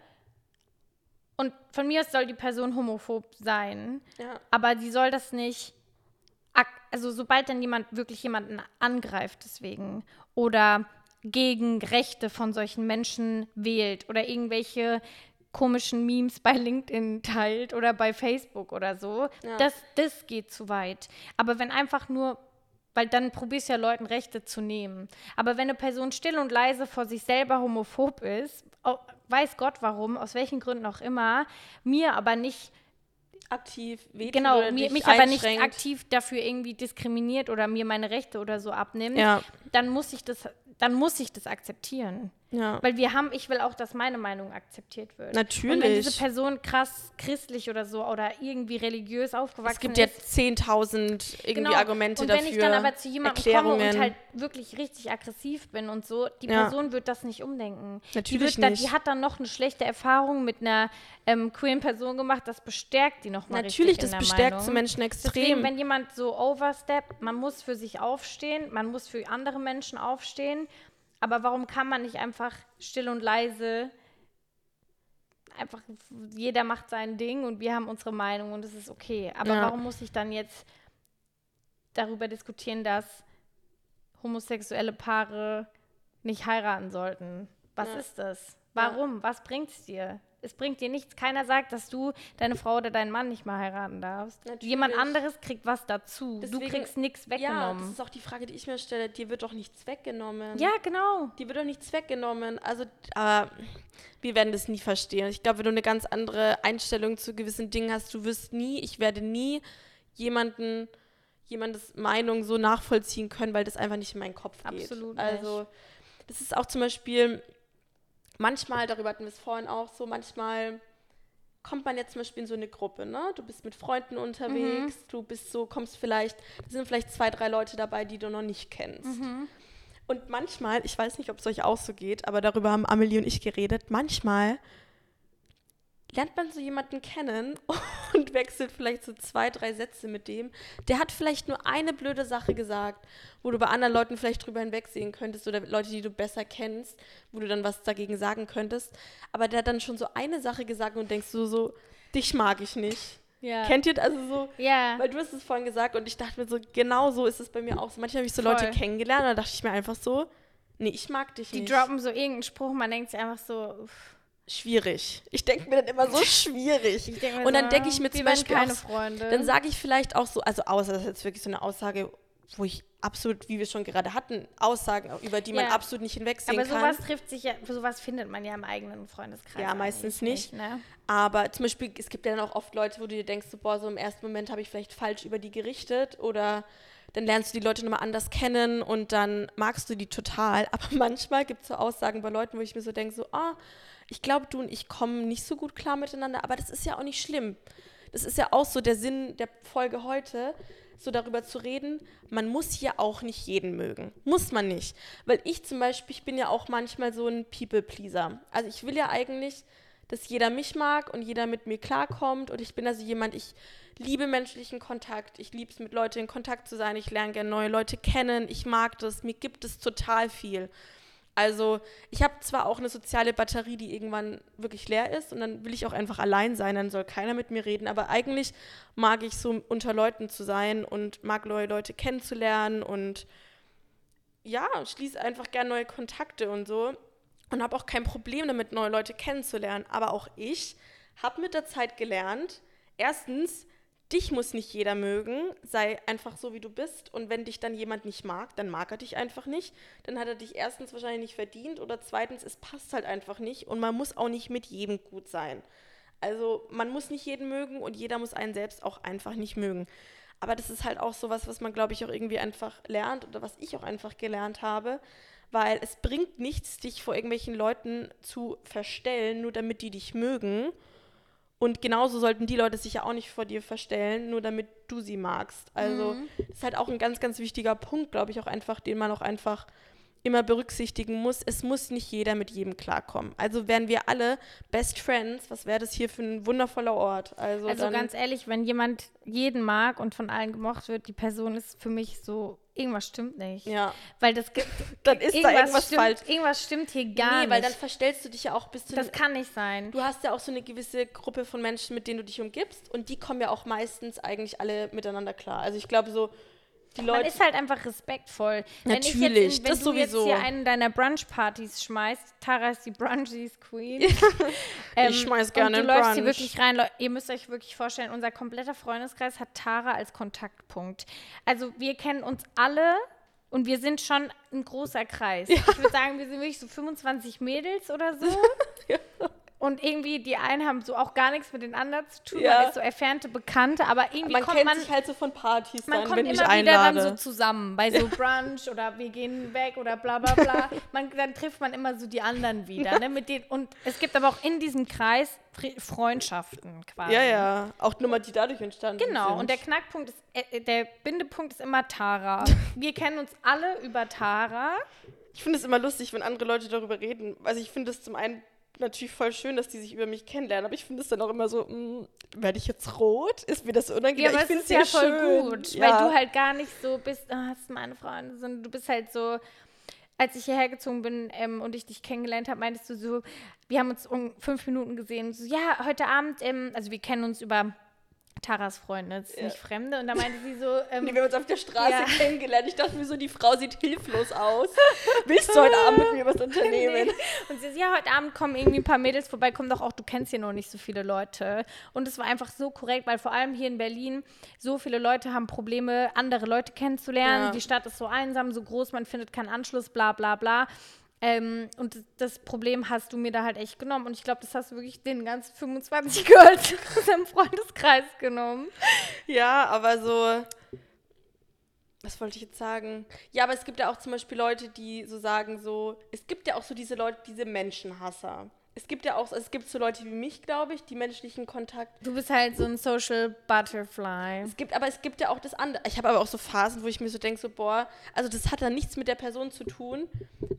Und von mir aus soll die Person homophob sein, ja. aber die soll das nicht, also sobald dann jemand wirklich jemanden angreift deswegen oder gegen Rechte von solchen Menschen wählt oder irgendwelche komischen Memes bei LinkedIn teilt oder bei Facebook oder so, Ja. das, das geht zu weit. Aber wenn einfach nur, weil dann probierst du ja Leuten Rechte zu nehmen. Aber wenn eine Person still und leise vor sich selber homophob ist, weiß Gott warum, aus welchen Gründen auch immer, mir aber nicht Aktiv wehtut genau, oder mir, dich mich aber nicht aktiv dafür irgendwie diskriminiert oder mir meine Rechte oder so abnimmt, Ja. dann muss ich das, dann muss ich das akzeptieren. Ja. Weil wir haben, ich will auch, dass meine Meinung akzeptiert wird. Natürlich. Und wenn diese Person krass christlich oder so oder irgendwie religiös aufgewachsen es gibt ist. jetzt 10.000 irgendwie Argumente Genau. und dafür. wenn ich dann aber zu jemandem Erklärungen. komme und halt wirklich richtig aggressiv bin und so, die Ja. Person wird das nicht umdenken. die, Natürlich dann, nicht. die hat dann noch eine schlechte Erfahrung mit einer ähm, queeren Person gemacht, das bestärkt die nochmal Natürlich, das bestärkt zu Menschen Deswegen, extrem. wenn jemand so oversteppt, man muss für sich aufstehen, man muss für andere Menschen aufstehen, aber warum kann man nicht einfach still und leise einfach jeder macht sein Ding und wir haben unsere Meinung und es ist okay. Aber Ja. warum muss ich dann jetzt darüber diskutieren, dass homosexuelle Paare nicht heiraten sollten? Was Ja. ist das? Warum? Was bringt es dir? Es bringt dir nichts. Keiner sagt, dass du deine Frau oder deinen Mann nicht mehr heiraten darfst. Natürlich. Jemand anderes kriegt was dazu. Deswegen- du kriegst nichts ja, das weggenommen. ist auch die Frage, die ich mir stelle. Dir wird doch nichts weggenommen. Ja, genau. Die wird doch nichts weggenommen. Also, aber wir werden das nie verstehen. Ich glaube, wenn du eine ganz andere Einstellung zu gewissen Dingen hast, du wirst nie, ich werde nie jemanden, jemandes Meinung so nachvollziehen können, weil das einfach nicht in meinen Kopf geht. Absolut nicht. Also, das ist auch zum Beispiel manchmal, darüber hatten wir es vorhin auch so, manchmal kommt man jetzt zum Beispiel in so eine Gruppe, ne? Du bist mit Freunden unterwegs, Mhm. du bist so, kommst vielleicht, da sind vielleicht zwei, drei Leute dabei, die du noch nicht kennst. Mhm. Und manchmal, ich weiß nicht, ob es euch auch so geht, aber darüber haben Amelie und ich geredet, manchmal lernt man so jemanden kennen [LAUGHS] und wechselt vielleicht so zwei, drei Sätze mit dem. Der hat vielleicht nur eine blöde Sache gesagt, wo du bei anderen Leuten vielleicht drüber hinwegsehen könntest oder Leute, die du besser kennst, wo du dann was dagegen sagen könntest. Aber der hat dann schon so eine Sache gesagt und denkst du so, dich mag ich nicht. Ja. Kennt ihr das? also so? ja. Weil du hast es vorhin gesagt und ich dachte mir so, genau so ist es bei mir auch so. Manchmal habe ich so Voll. Leute kennengelernt und da dachte ich mir einfach so, nee, ich mag dich Die nicht. droppen so irgendeinen Spruch, man denkt sich einfach so, uff. Schwierig. Ich denke mir dann immer so [LAUGHS] schwierig. Und dann denke ich mir zum Beispiel keine Freunde. dann sage ich vielleicht auch so, also außer das ist jetzt wirklich so eine Aussage, wo ich absolut, wie wir schon gerade hatten, Aussagen, über die man Ja. absolut nicht hinwegsehen Aber kann. sowas trifft sich ja, sowas findet man ja im eigenen Freundeskreis. Ja, meistens eigentlich nicht. ne? Aber zum Beispiel, es gibt ja dann auch oft Leute, wo du dir denkst, so, boah, so im ersten Moment habe ich vielleicht falsch über die gerichtet oder dann lernst du die Leute nochmal anders kennen und dann magst du die total. [LAUGHS] Aber manchmal gibt es so Aussagen bei Leuten, wo ich mir so denke, so, ah, ich glaube, du und ich kommen nicht so gut klar miteinander, aber das ist ja auch nicht schlimm. Das ist ja auch so der Sinn der Folge heute, so darüber zu reden, man muss ja auch nicht jeden mögen. Muss man nicht. Weil ich zum Beispiel, ich bin ja auch manchmal so ein People-Pleaser. Also ich will ja eigentlich, dass jeder mich mag und jeder mit mir klarkommt. Und ich bin also jemand, ich liebe menschlichen Kontakt. Ich liebe es, mit Leuten in Kontakt zu sein. Ich lerne gerne neue Leute kennen. Ich mag das. Mir gibt es total viel. Also ich habe zwar auch eine soziale Batterie, die irgendwann wirklich leer ist und dann will ich auch einfach allein sein, dann soll keiner mit mir reden, aber eigentlich mag ich so unter Leuten zu sein und mag neue Leute kennenzulernen und ja, schließe einfach gerne neue Kontakte und so und habe auch kein Problem damit, neue Leute kennenzulernen. Aber auch ich habe mit der Zeit gelernt, erstens, dich muss nicht jeder mögen, sei einfach so, wie du bist. Und wenn dich dann jemand nicht mag, dann mag er dich einfach nicht. Dann hat er dich erstens wahrscheinlich nicht verdient oder zweitens, es passt halt einfach nicht. Und man muss auch nicht mit jedem gut sein. Also man muss nicht jeden mögen und jeder muss einen selbst auch einfach nicht mögen. Aber das ist halt auch sowas, was man, glaube ich, auch irgendwie einfach lernt oder was ich auch einfach gelernt habe, weil es bringt nichts, dich vor irgendwelchen Leuten zu verstellen, nur damit die dich mögen. Und genauso sollten die Leute sich ja auch nicht vor dir verstellen, nur damit du sie magst. Also das ist halt auch ein ganz, ganz wichtiger Punkt, glaube ich, auch einfach, den man auch einfach immer berücksichtigen muss. Es muss nicht jeder mit jedem klarkommen. Also wären wir alle Best Friends, was wäre das hier für ein wundervoller Ort? Also, Also ganz ehrlich, wenn jemand jeden mag und von allen gemocht wird, die Person ist für mich so, irgendwas stimmt nicht. ja, Weil das gibt, [LAUGHS] dann ist da irgendwas stimmt, falsch. Irgendwas stimmt hier gar nee, weil dann nicht. verstellst du dich ja auch bis zu Das kann nicht sein. Du hast ja auch so eine gewisse Gruppe von Menschen, mit denen du dich umgibst und die kommen ja auch meistens eigentlich alle miteinander klar. Also ich glaube so, die Man Leute. ist halt einfach respektvoll. Wenn ich Natürlich, jetzt in, wenn das du jetzt sowieso. hier einen deiner Brunch-Partys schmeißt, Tara ist die Brunchies Queen. [LAUGHS] Ich schmeiß gerne und du läufst hier Brunch. wirklich rein. Ihr müsst euch wirklich vorstellen, unser kompletter Freundeskreis hat Tara als Kontaktpunkt. Also wir kennen uns alle und wir sind schon ein großer Kreis. Ich würde sagen, wir sind wirklich so 25 Mädels oder so. [LAUGHS] Und irgendwie, die einen haben so auch gar nichts mit den anderen zu tun. Ja. Man ist so entfernte Bekannte, aber irgendwie Man kommt kennt man, sich halt so von Partys man dann, kommt wenn ich immer wieder dann einlade. so zusammen. Bei so Brunch oder wir gehen weg oder bla bla bla. [LAUGHS] Man, dann trifft man immer so die anderen wieder. Ne, mit denen, und es gibt aber auch in diesem Kreis Fre- Freundschaften quasi. ja, ja. Auch Nummer, die dadurch entstanden sind. Genau, und der Knackpunkt ist, äh, der Bindepunkt ist immer Tara. [LAUGHS] Wir kennen uns alle über Tara. Ich finde es immer lustig, wenn andere Leute darüber reden. Also ich finde es zum einen natürlich voll schön, dass die sich über mich kennenlernen, aber ich finde es dann auch immer so, mh, werde ich jetzt rot? Ist mir das unangenehm? Ja, aber ich es finde ist ja sehr voll schön. gut, ja. weil du halt gar nicht so bist, ah, das ist meine Freundin, sondern du bist halt so, als ich hierher gezogen bin ähm, und ich dich kennengelernt habe, meintest du so, wir haben uns um fünf Minuten gesehen, so, ja, heute Abend, ähm, also wir kennen uns über Taras Freunde, das ist Ja. nicht Fremde, und da meinte sie so, [LAUGHS] ähm, Nee, wir haben uns auf der Straße Ja. kennengelernt. Ich dachte mir so, die Frau sieht hilflos aus. [LAUGHS] Willst du heute Abend mit mir was unternehmen? Nee. Und sie so, ja, heute Abend kommen irgendwie ein paar Mädels vorbei, komm doch auch, du kennst hier noch nicht so viele Leute. Und es war einfach so korrekt, weil vor allem hier in Berlin so viele Leute haben Probleme, andere Leute kennenzulernen. Ja. Die Stadt ist so einsam, so groß, man findet keinen Anschluss, bla bla bla. Ähm, und das Problem hast du mir da halt echt genommen. Und ich glaube, das hast du wirklich den ganzen 25 [LAUGHS] Girls aus deinem Freundeskreis genommen. Ja, aber so. Was wollte ich jetzt sagen? Ja, aber es gibt ja auch zum Beispiel Leute, die so sagen, so. Es gibt ja auch so diese Leute, diese Menschenhasser. Es gibt ja auch, es gibt so Leute wie mich, glaube ich, die menschlichen Kontakt. Du bist halt so ein Social Butterfly. Es gibt, aber es gibt ja auch das andere. Ich habe aber auch so Phasen, wo ich mir so denke, so, boah, also das hat dann nichts mit der Person zu tun.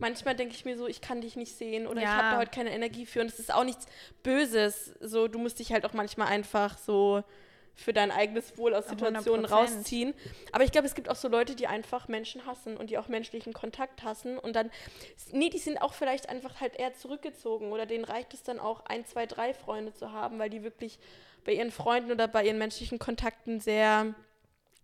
Manchmal denke ich mir so, ich kann dich nicht sehen oder ich Ja. habe da heute keine Energie für. Und es ist auch nichts Böses. So, du musst dich halt auch manchmal einfach so für dein eigenes Wohl aus Situationen 100%. rausziehen. Aber ich glaube, es gibt auch so Leute, die einfach Menschen hassen und die auch menschlichen Kontakt hassen. Und dann, nee, die sind auch vielleicht einfach halt eher zurückgezogen oder denen reicht es dann auch, ein, zwei, drei Freunde zu haben, weil die wirklich bei ihren Freunden oder bei ihren menschlichen Kontakten sehr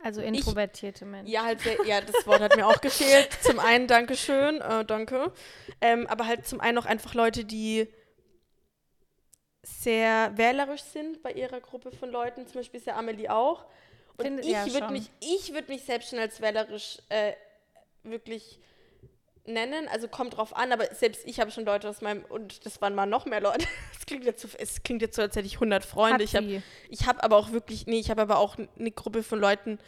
Also introvertierte Menschen. ja, halt sehr, ja, das Wort hat mir auch gefehlt. Zum einen Dankeschön, äh, danke. Ähm, aber halt zum einen auch einfach Leute, die sehr wählerisch sind bei ihrer Gruppe von Leuten. Zum Beispiel ist ja Amelie auch. Und Finde- ich ja, würde mich, ich würde mich selbst schon als wählerisch äh, wirklich nennen. Also kommt drauf an, aber selbst ich habe schon Leute aus meinem, und das waren mal noch mehr Leute. [LAUGHS] Es klingt jetzt so, es klingt jetzt so, als hätte ich 100 Freunde. Hat ich habe habe aber auch wirklich, nee, ich habe aber auch eine Gruppe von Leuten,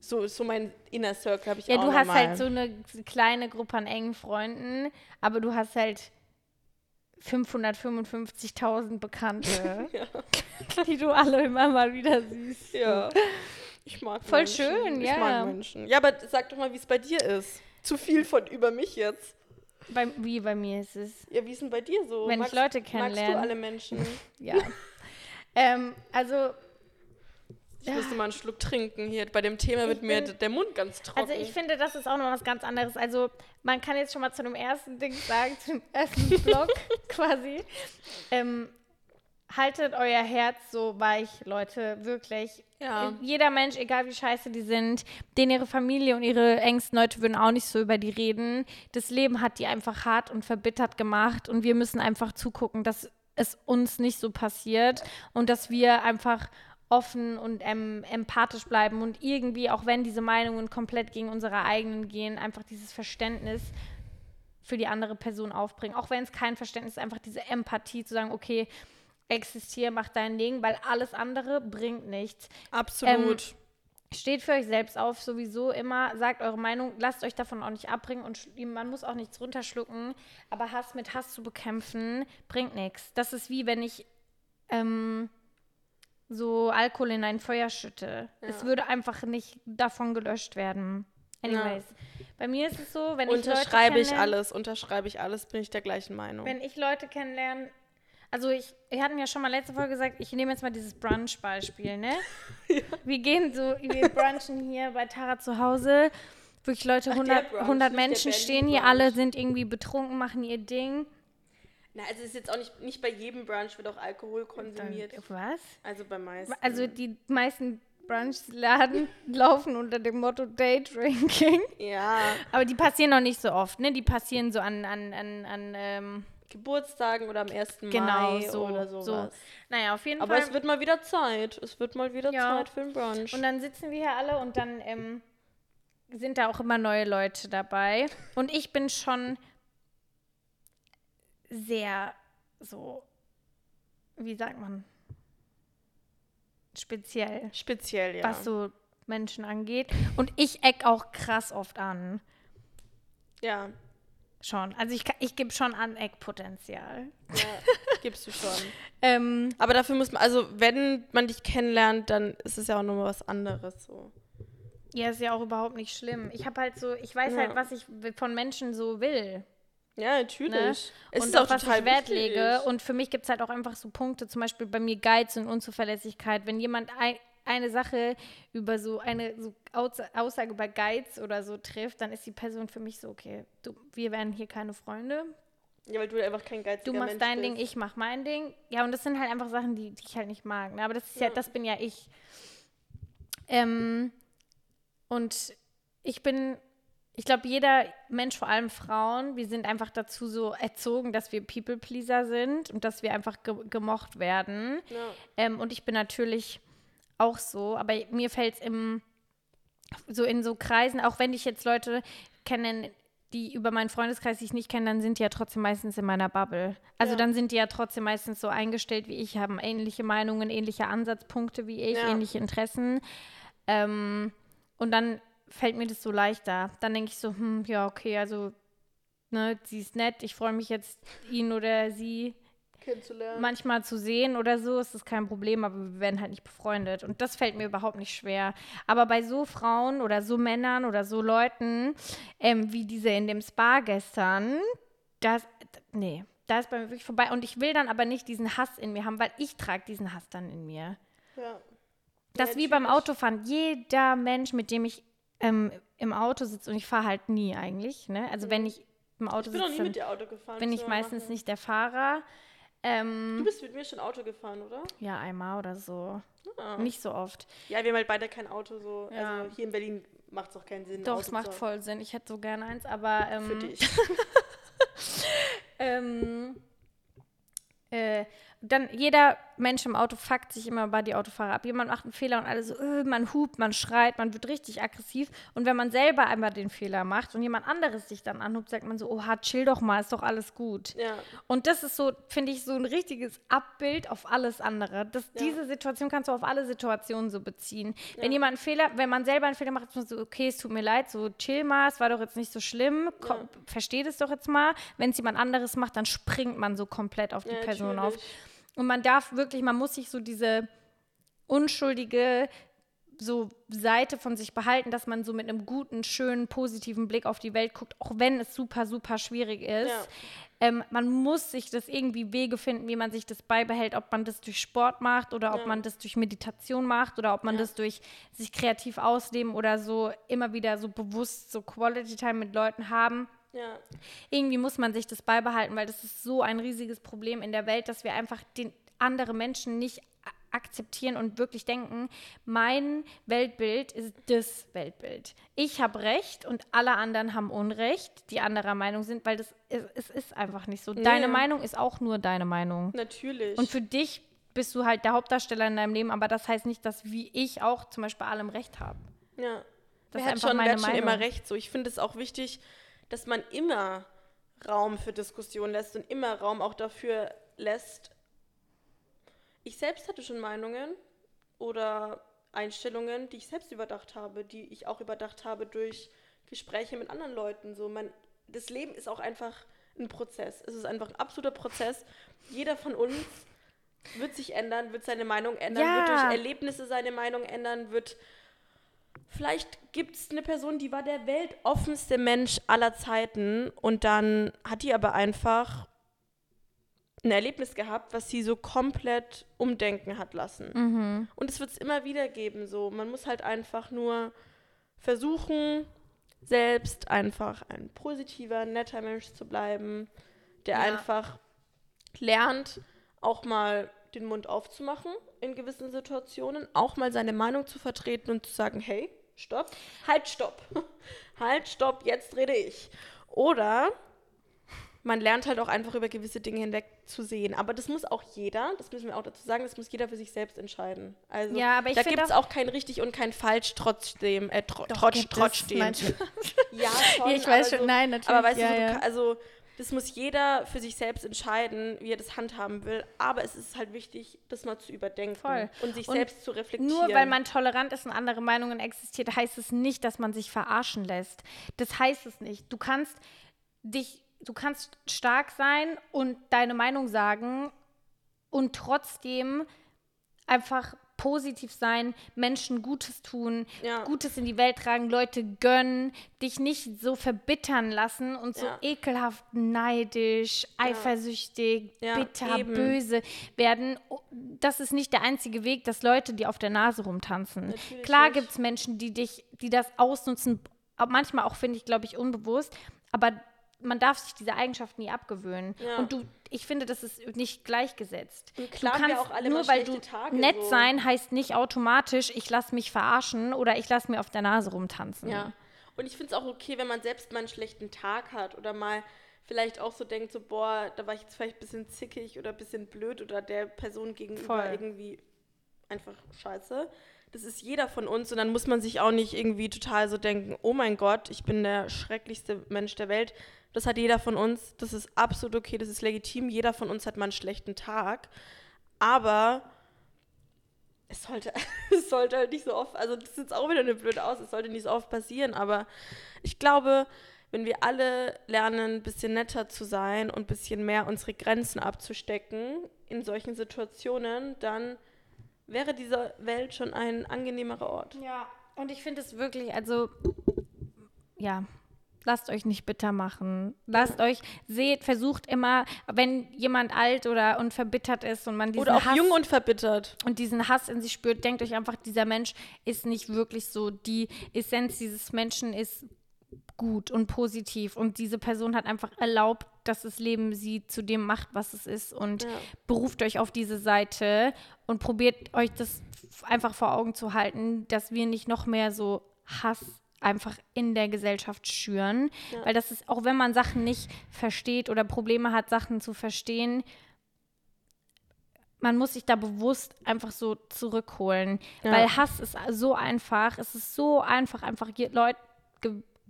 so, so mein Inner Circle habe ich Ja, auch du hast normal. halt so eine kleine Gruppe an engen Freunden, aber du hast halt 555.000 Bekannte, [LAUGHS] die du alle immer mal wieder siehst. Ja. Ich mag Voll Menschen. schön, ich ja. mag Menschen. Ja, aber sag doch mal, wie es bei dir ist. Zu viel von über mich jetzt. Bei, wie bei mir ist es. Ja, wie ist denn bei dir so? Wenn ich Leute Magst du kennenlerne. alle Menschen? [LAUGHS] Ja. ähm, also, Ich müsste mal einen Schluck trinken. Hier bei dem Thema wird mir der Mund ganz trocken. also ich finde, das ist auch noch was ganz anderes. Also, man kann jetzt schon mal zu dem ersten Ding sagen, zu dem [LAUGHS] ersten Blog quasi. Ähm, haltet euer Herz so weich, Leute, wirklich. Ja. Jeder Mensch, egal wie scheiße die sind, denen ihre Familie und ihre engsten Leute würden auch nicht so über die reden. Das Leben hat die einfach hart und verbittert gemacht und wir müssen einfach zugucken, dass es uns nicht so passiert und dass wir einfach offen und ähm, empathisch bleiben und irgendwie, auch wenn diese Meinungen komplett gegen unsere eigenen gehen, einfach dieses Verständnis für die andere Person aufbringen. Auch wenn es kein Verständnis ist, einfach diese Empathie zu sagen, okay, existier, mach dein Ding, weil alles andere bringt nichts. Absolut. Steht für euch selbst auf, sowieso immer, sagt eure Meinung, lasst euch davon auch nicht abbringen und man muss auch nichts runterschlucken, aber Hass mit Hass zu bekämpfen, bringt nichts. Das ist wie wenn ich ähm, so Alkohol in ein Feuer schütte. Es würde einfach nicht davon gelöscht werden. Anyways, bei mir ist es so, wenn ich unterschreibe ich alles, unterschreibe ich alles, bin ich der gleichen Meinung. wenn ich Leute kennenlerne, also ich, wir hatten ja schon mal letzte Folge gesagt, ich nehme jetzt mal dieses Brunch-Beispiel, ne? [LAUGHS] Wir gehen so, wir brunchen hier bei Tara zu Hause. Wirklich Leute, Ach, der 100, Brunch, 100 nicht der Menschen stehen hier, alle sind irgendwie betrunken, machen ihr Ding. Na, also es ist jetzt auch nicht, nicht bei jedem Brunch wird auch Alkohol konsumiert. Was? Also bei meisten. Also die meisten Brunchladen [LAUGHS] laufen unter dem Motto Daydrinking. ja, Aber die passieren noch nicht so oft, ne? Die passieren so an, an, an, an ähm, Geburtstagen oder am 1. genau, Mai so, oder so. sowas. Naja, auf jeden Aber Fall. es wird mal wieder Zeit. Es wird mal wieder Ja. Zeit für einen Brunch. Und dann sitzen wir hier alle und dann ähm, sind da auch immer neue Leute dabei. Und ich bin schon sehr so wie sagt man, speziell, Speziell, ja. was so Menschen angeht. Und ich eck auch krass oft an. Ja, Schon. Also ich, ich gebe schon an Eckpotenzial. ja gibst du schon. [LAUGHS] Ähm, Aber dafür muss man, also wenn man dich kennenlernt, dann ist es ja auch nochmal was anderes so. ja, ist ja auch überhaupt nicht schlimm. Ich habe halt so, ich weiß Ja. halt, was ich von Menschen so will. Ja, natürlich. Ne? Es und ist auch was total ich Wert wichtig. lege. Und für mich gibt es halt auch einfach so Punkte, zum Beispiel bei mir Geiz und Unzuverlässigkeit. Wenn jemand ein, eine Sache über so eine so Aussa- Aussage über Geiz oder so trifft, dann ist die Person für mich so, okay, du, wir werden hier keine Freunde. Ja, weil du einfach kein geiziger Du machst Mensch dein bist. Ding, ich mach mein Ding. Ja, und das sind halt einfach Sachen, die, die ich halt nicht mag. Ne? Aber das ist ja, Ja. das bin ja ich. Ähm, und ich bin, ich glaube, jeder Mensch, vor allem Frauen, wir sind einfach dazu so erzogen, dass wir People-Pleaser sind und dass wir einfach ge gemocht werden. Ja. Ähm, und ich bin natürlich auch so, aber mir fällt es im so in so Kreisen, auch wenn ich jetzt Leute kenne, die über meinen Freundeskreis die ich nicht kenne, dann sind die ja trotzdem meistens in meiner Bubble. Also Ja. dann sind die ja trotzdem meistens so eingestellt wie ich, haben ähnliche Meinungen, ähnliche Ansatzpunkte wie ich, Ja. ähnliche Interessen. Ähm, und dann fällt mir das so leichter. Dann denke ich so, hm, ja, okay, also, ne, sie ist nett, ich freue mich jetzt, ihn oder sie Kennenzulernen. manchmal zu sehen oder so, ist das kein Problem, aber wir werden halt nicht befreundet. Und das fällt mir überhaupt nicht schwer. Aber bei so Frauen oder so Männern oder so Leuten, ähm, wie diese in dem Spa gestern, das, nee, da ist bei mir wirklich vorbei. Und ich will dann aber nicht diesen Hass in mir haben, weil ich trage diesen Hass dann in mir. ja. Das Ja, ist wie beim. Autofahren. Jeder Mensch, mit dem ich ähm, im Auto sitze, und ich fahre halt nie eigentlich, ne? Also wenn ich im Auto Ich bin noch nie sitze, mit dir Auto gefahren. bin ich meistens machen. nicht der Fahrer. Ähm, Du bist mit mir schon Auto gefahren, oder? ja, einmal oder so. Ah. Nicht so oft. Ja, wir haben halt beide kein Auto so. Ja. Also hier in Berlin macht es auch keinen Sinn. Doch, Auto es macht voll Sinn. Ich hätte so gerne eins, aber ähm, Für dich. [LAUGHS] ähm, äh, dann jeder Mensch im Auto fuckt sich immer bei die Autofahrer ab. Jemand macht einen Fehler und alle so, äh, man hupt, man schreit, man wird richtig aggressiv. Und wenn man selber einmal den Fehler macht und jemand anderes sich dann anhupt, sagt man so, oha, chill doch mal, ist doch alles gut. ja. Und das ist so, finde ich, so ein richtiges Abbild auf alles andere. Das, Ja. Diese Situation kannst du auf alle Situationen so beziehen. Wenn Ja. jemand einen Fehler, wenn man selber einen Fehler macht, ist man so, okay, es tut mir leid, so chill mal, es war doch jetzt nicht so schlimm, komm, Ja. versteh das doch jetzt mal. Wenn es jemand anderes macht, dann springt man so komplett auf die Person auf. Und man darf wirklich, man muss sich so diese unschuldige so Seite von sich behalten, dass man so mit einem guten, schönen, positiven Blick auf die Welt guckt, auch wenn es super, super schwierig ist. Ja. Ähm, man muss sich das irgendwie Wege finden, wie man sich das beibehält, ob man das durch Sport macht oder ob Ja. man das durch Meditation macht oder ob man Ja. das durch sich kreativ ausleben oder so immer wieder so bewusst so Quality Time mit Leuten haben Ja. irgendwie muss man sich das beibehalten, weil das ist so ein riesiges Problem in der Welt, dass wir einfach den andere Menschen nicht akzeptieren und wirklich denken, mein Weltbild ist das Weltbild. Ich habe Recht und alle anderen haben Unrecht, die anderer Meinung sind, weil das es, es ist einfach nicht so. Deine Nee. Meinung ist auch nur deine Meinung. Natürlich. Und für dich bist du halt der Hauptdarsteller in deinem Leben, aber das heißt nicht, dass wie ich auch zum Beispiel allem Recht habe. Ja. Das Wer ist hat einfach schon, wer meine hat schon immer Meinung. recht. So, ich finde es auch wichtig, dass man immer Raum für Diskussion lässt und immer Raum auch dafür lässt. Ich selbst hatte schon Meinungen oder Einstellungen, die ich selbst überdacht habe, die ich auch überdacht habe durch Gespräche mit anderen Leuten. So, man, das Leben ist auch einfach ein Prozess. Es ist einfach ein absoluter Prozess. Jeder von uns wird sich ändern, wird seine Meinung ändern, wird Ja. durch Erlebnisse seine Meinung ändern, wird Vielleicht gibt es eine Person, die war der weltoffenste Mensch aller Zeiten und dann hat die aber einfach ein Erlebnis gehabt, was sie so komplett umdenken hat lassen. Mhm. Und es wird es immer wieder geben. So, man muss halt einfach nur versuchen, selbst einfach ein positiver, netter Mensch zu bleiben, der Ja. einfach lernt, auch mal den Mund aufzumachen in gewissen Situationen, auch mal seine Meinung zu vertreten und zu sagen, hey, stopp, halt, stopp, [LAUGHS] halt, stopp, jetzt rede ich. Oder man lernt halt auch einfach über gewisse Dinge hinweg zu sehen. Aber das muss auch jeder, das müssen wir auch dazu sagen, das muss jeder für sich selbst entscheiden. Also Ja, aber ich da gibt es auch- auch kein richtig und kein falsch trotzdem, äh, tro Doch, trotz, trotzdem. [LAUGHS] Ja, schon. [LAUGHS] Ja, ich weiß schon, nein, natürlich, Aber weißt ja, du, so, ja. also das muss jeder für sich selbst entscheiden, wie er das handhaben will. Aber es ist halt wichtig, das mal zu überdenken Voll. und sich Und selbst zu reflektieren. Nur weil man tolerant ist und andere Meinungen existiert, heißt es nicht, dass man sich verarschen lässt. Das heißt es nicht. Du kannst dich, du kannst stark sein und deine Meinung sagen und trotzdem einfach positiv sein, Menschen Gutes tun, Ja. Gutes in die Welt tragen, Leute gönnen, dich nicht so verbittern lassen und so Ja. ekelhaft neidisch, eifersüchtig, Ja, bitter, eben. böse werden. Oh, Das ist nicht der einzige Weg, dass Leute dir auf der Nase rumtanzen. Natürlich Klar gibt es Menschen, die dich, die das ausnutzen, manchmal auch, finde ich, glaube ich, unbewusst, aber man darf sich diese Eigenschaften nie abgewöhnen. Ja. Und du, ich finde, das ist nicht gleichgesetzt. Und klar du kannst auch alle nur weil du Tage, nett so. sein heißt nicht automatisch, ich lasse mich verarschen oder ich lasse mir auf der Nase rumtanzen. Ja. Und ich finde es auch okay, wenn man selbst mal einen schlechten Tag hat oder mal vielleicht auch so denkt, so, boah, da war ich jetzt vielleicht ein bisschen zickig oder ein bisschen blöd oder der Person gegenüber Voll. irgendwie einfach scheiße. Das ist jeder von uns und dann muss man sich auch nicht irgendwie total so denken, oh mein Gott, ich bin der schrecklichste Mensch der Welt. Das hat jeder von uns, das ist absolut okay, das ist legitim. Jeder von uns hat mal einen schlechten Tag. Aber es sollte, [LAUGHS] es sollte halt nicht so oft, also das jetzt auch wieder eine blöde aus, es sollte nicht so oft passieren, aber ich glaube, wenn wir alle lernen, ein bisschen netter zu sein und ein bisschen mehr unsere Grenzen abzustecken in solchen Situationen, dann wäre diese Welt schon ein angenehmerer Ort. Ja, und ich finde es wirklich, also, ja, lasst euch nicht bitter machen. Lasst euch, seht, versucht immer, wenn jemand alt oder und verbittert ist und man diesen Oder auch Hass jung und verbittert. und diesen Hass in sich spürt, denkt euch einfach, dieser Mensch ist nicht wirklich so. Die Essenz dieses Menschen ist gut und positiv und diese Person hat einfach erlaubt, dass das Leben sie zu dem macht, was es ist und Ja. beruft euch auf diese Seite und probiert euch das einfach vor Augen zu halten, dass wir nicht noch mehr so Hass einfach in der Gesellschaft schüren, Ja. weil das ist, auch wenn man Sachen nicht versteht oder Probleme hat, Sachen zu verstehen, man muss sich da bewusst einfach so zurückholen, Ja. weil Hass ist so einfach, es ist so einfach, einfach Leute,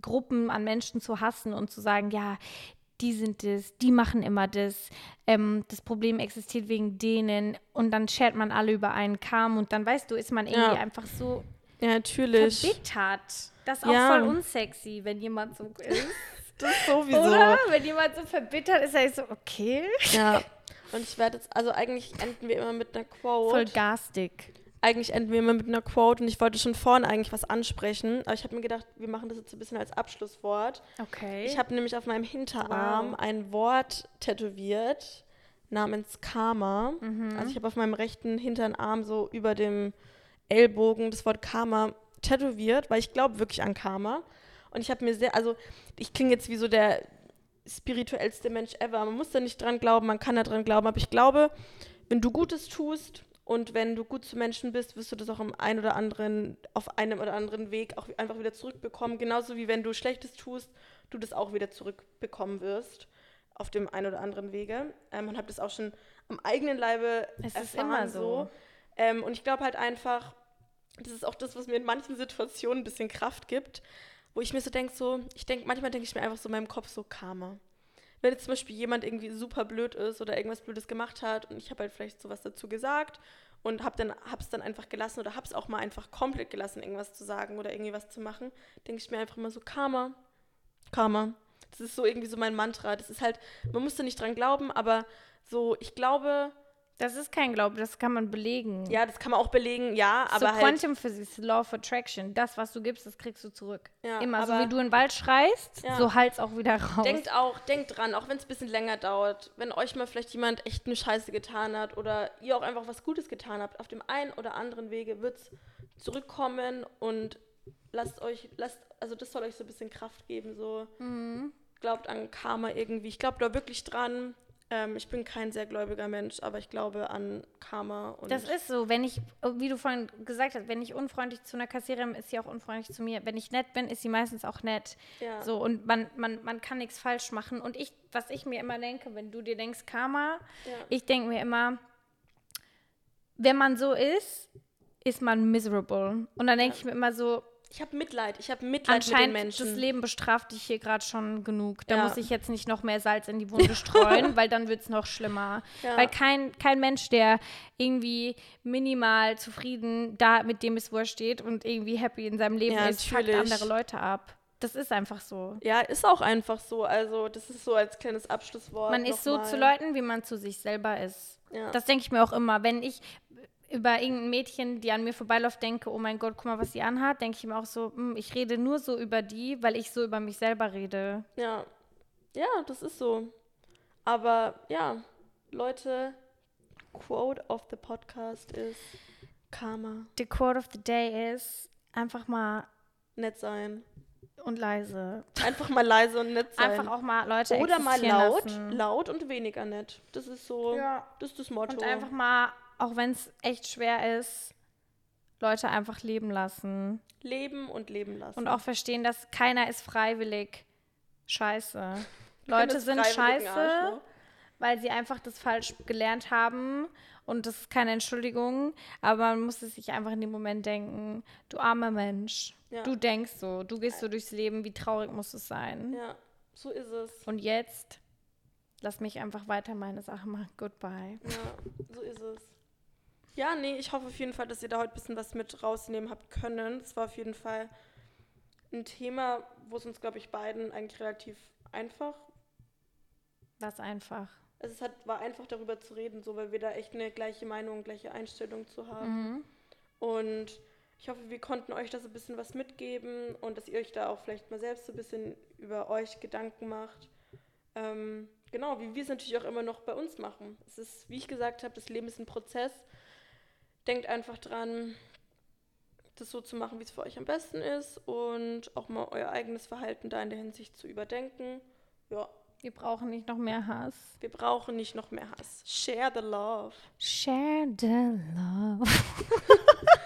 Gruppen an Menschen zu hassen und zu sagen, ja, die sind es, die machen immer das, ähm, das Problem existiert wegen denen und dann schert man alle über einen Kamm und dann weißt du, ist man irgendwie Ja. einfach so Ja, natürlich. verbittert. Das ist auch Ja. voll unsexy, wenn jemand so [LAUGHS] ist. Das sowieso. Oder? Wenn jemand so verbittert ist, er so, okay. Ja. [LAUGHS] Und ich werde jetzt, also eigentlich enden wir immer mit einer Quote. Voll garstig. Eigentlich enden wir immer mit einer Quote und ich wollte schon vorne eigentlich was ansprechen, aber ich habe mir gedacht, wir machen das jetzt ein bisschen als Abschlusswort. Okay. Ich habe nämlich auf meinem Hinterarm ein Wort tätowiert namens Karma. Also ich habe auf meinem rechten hinteren Arm so über dem Ellbogen das Wort Karma tätowiert, weil ich glaube wirklich an Karma. Und ich habe mir sehr, also ich klinge jetzt wie so der spirituellste Mensch ever. Man muss da nicht dran glauben, man kann da dran glauben, aber ich glaube, wenn du Gutes tust und wenn du gut zu Menschen bist, wirst du das auch im einen oder anderen, auf einem oder anderen Weg auch einfach wieder zurückbekommen. Genauso wie wenn du Schlechtes tust, du das auch wieder zurückbekommen wirst auf dem einen oder anderen Wege. Ähm, und habe das auch schon am eigenen Leibe Es ist erfahren. immer so. Ähm, und ich glaube halt einfach, das ist auch das, was mir in manchen Situationen ein bisschen Kraft gibt, wo ich mir so denke, so, ich denke, manchmal denke ich mir einfach so in meinem Kopf so Karma. Wenn jetzt zum Beispiel jemand irgendwie super blöd ist oder irgendwas Blödes gemacht hat und ich habe halt vielleicht sowas dazu gesagt und habe dann hab's dann einfach gelassen oder habe es auch mal einfach komplett gelassen, irgendwas zu sagen oder irgendwie was zu machen, denke ich mir einfach immer so Karma, Karma. Das ist so irgendwie so mein Mantra. Das ist halt, man muss da nicht dran glauben, aber so, ich glaube, Das ist kein Glaube, das kann man belegen. ja, das kann man auch belegen, ja, aber so halt. Quantum Physics, Law of Attraction. Das, was du gibst, das kriegst du zurück. Ja, Immer. So wie du in den Wald schreist, Ja. so halt's auch wieder raus. Denkt auch, denkt dran, auch wenn es ein bisschen länger dauert, wenn euch mal vielleicht jemand echt eine Scheiße getan hat oder ihr auch einfach was Gutes getan habt, auf dem einen oder anderen Wege wird es zurückkommen und lasst euch, lasst, also das soll euch so ein bisschen Kraft geben, so Mhm. glaubt an Karma irgendwie. Ich glaube da wirklich dran. Ähm, ich bin kein sehr gläubiger Mensch, aber ich glaube an Karma und Das ist so, wenn ich, wie du vorhin gesagt hast, wenn ich unfreundlich zu einer Kassiererin bin, ist sie auch unfreundlich zu mir. Wenn ich nett bin, ist sie meistens auch nett. Ja. So, und man, man, man kann nichts falsch machen. Und ich, was ich mir immer denke, wenn du dir denkst, Karma, Ja. ich denke mir immer, wenn man so ist, ist man miserable. Und dann denke Ja. ich mir immer so, Ich habe Mitleid. Ich habe Mitleid mit den Anscheinend, Menschen. das Leben bestraft dich hier gerade schon genug. Da Ja. muss ich jetzt nicht noch mehr Salz in die Wunde [LAUGHS] streuen, weil dann wird es noch schlimmer. Ja. Weil kein, kein Mensch, der irgendwie minimal zufrieden da mit dem es wo er steht und irgendwie happy in seinem Leben Ja, ist, natürlich. andere Leute ab. Das ist einfach so. ja, ist auch einfach so. Also, das ist so als kleines Abschlusswort. Man ist so nochmal. zu Leuten, wie man zu sich selber ist. Ja. Das denke ich mir auch immer. Wenn ich über irgendein Mädchen, die an mir vorbeiläuft, denke, oh mein Gott, guck mal, was sie anhat, denke ich mir auch so, hm, ich rede nur so über die, weil ich so über mich selber rede. Ja. Ja, das ist so. Aber ja, Leute, Quote of the Podcast ist Karma. The quote of the day is einfach mal Nett sein. und leise. Einfach mal leise und nett sein. Einfach auch mal Leute Oder mal laut, lassen. laut und weniger nett. Das ist so, Ja. das ist das Motto. Und einfach mal, auch wenn es echt schwer ist, Leute einfach leben lassen. leben und leben lassen. Und auch verstehen, dass keiner ist freiwillig scheiße. Leute sind scheiße, Arschloch. weil sie einfach das falsch gelernt haben. Und das ist keine Entschuldigung, aber man muss es sich einfach in dem Moment denken, du armer Mensch. Ja. Du denkst so, du gehst so durchs Leben, wie traurig muss es sein? Ja, so ist es. Und jetzt lass mich einfach weiter meine Sachen machen. Goodbye. Ja, so ist es. Ja, nee, ich hoffe auf jeden Fall, dass ihr da heute ein bisschen was mit rausnehmen habt können. Es war auf jeden Fall ein Thema, wo es uns, glaube ich, beiden eigentlich relativ einfach. Lass einfach. Also es hat, war einfach darüber zu reden, so weil wir da echt eine gleiche Meinung, gleiche Einstellung zu haben. Mhm. Und ich hoffe, wir konnten euch da so ein bisschen was mitgeben und dass ihr euch da auch vielleicht mal selbst so ein bisschen über euch Gedanken macht. Ähm, genau, wie wir es natürlich auch immer noch bei uns machen. Es ist, wie ich gesagt habe, das Leben ist ein Prozess. Denkt einfach dran, das so zu machen, wie es für euch am besten ist und auch mal euer eigenes Verhalten da in der Hinsicht zu überdenken. Ja, Wir brauchen nicht noch mehr Hass. wir brauchen nicht noch mehr Hass. Share the love. Share the love. [LAUGHS]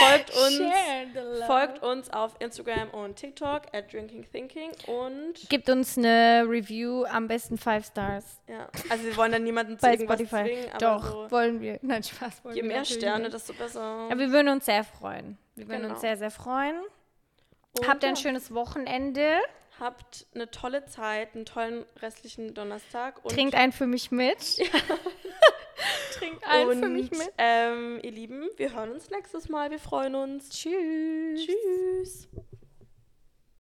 Folgt uns. Folgt uns auf Instagram und TikTok at Drinking Thinking und Gibt uns eine Review, am besten 5 Stars. ja, also wir wollen dann niemanden zu Bei irgendwas Spotify. zwingen, aber Doch, so, wollen wir. Nein, Spaß. Wollen je wir mehr Sterne, nicht. desto besser. Aber wir würden uns sehr freuen. Wir würden Genau. uns sehr, sehr freuen. Und Habt ihr ein ja, schönes Wochenende. habt eine tolle Zeit, einen tollen restlichen Donnerstag und Trinkt einen für mich mit. [LAUGHS] [LAUGHS] Trinkt einen und, für mich mit. Ähm, ihr Lieben, wir hören uns nächstes Mal. Wir freuen uns. Tschüss. Tschüss.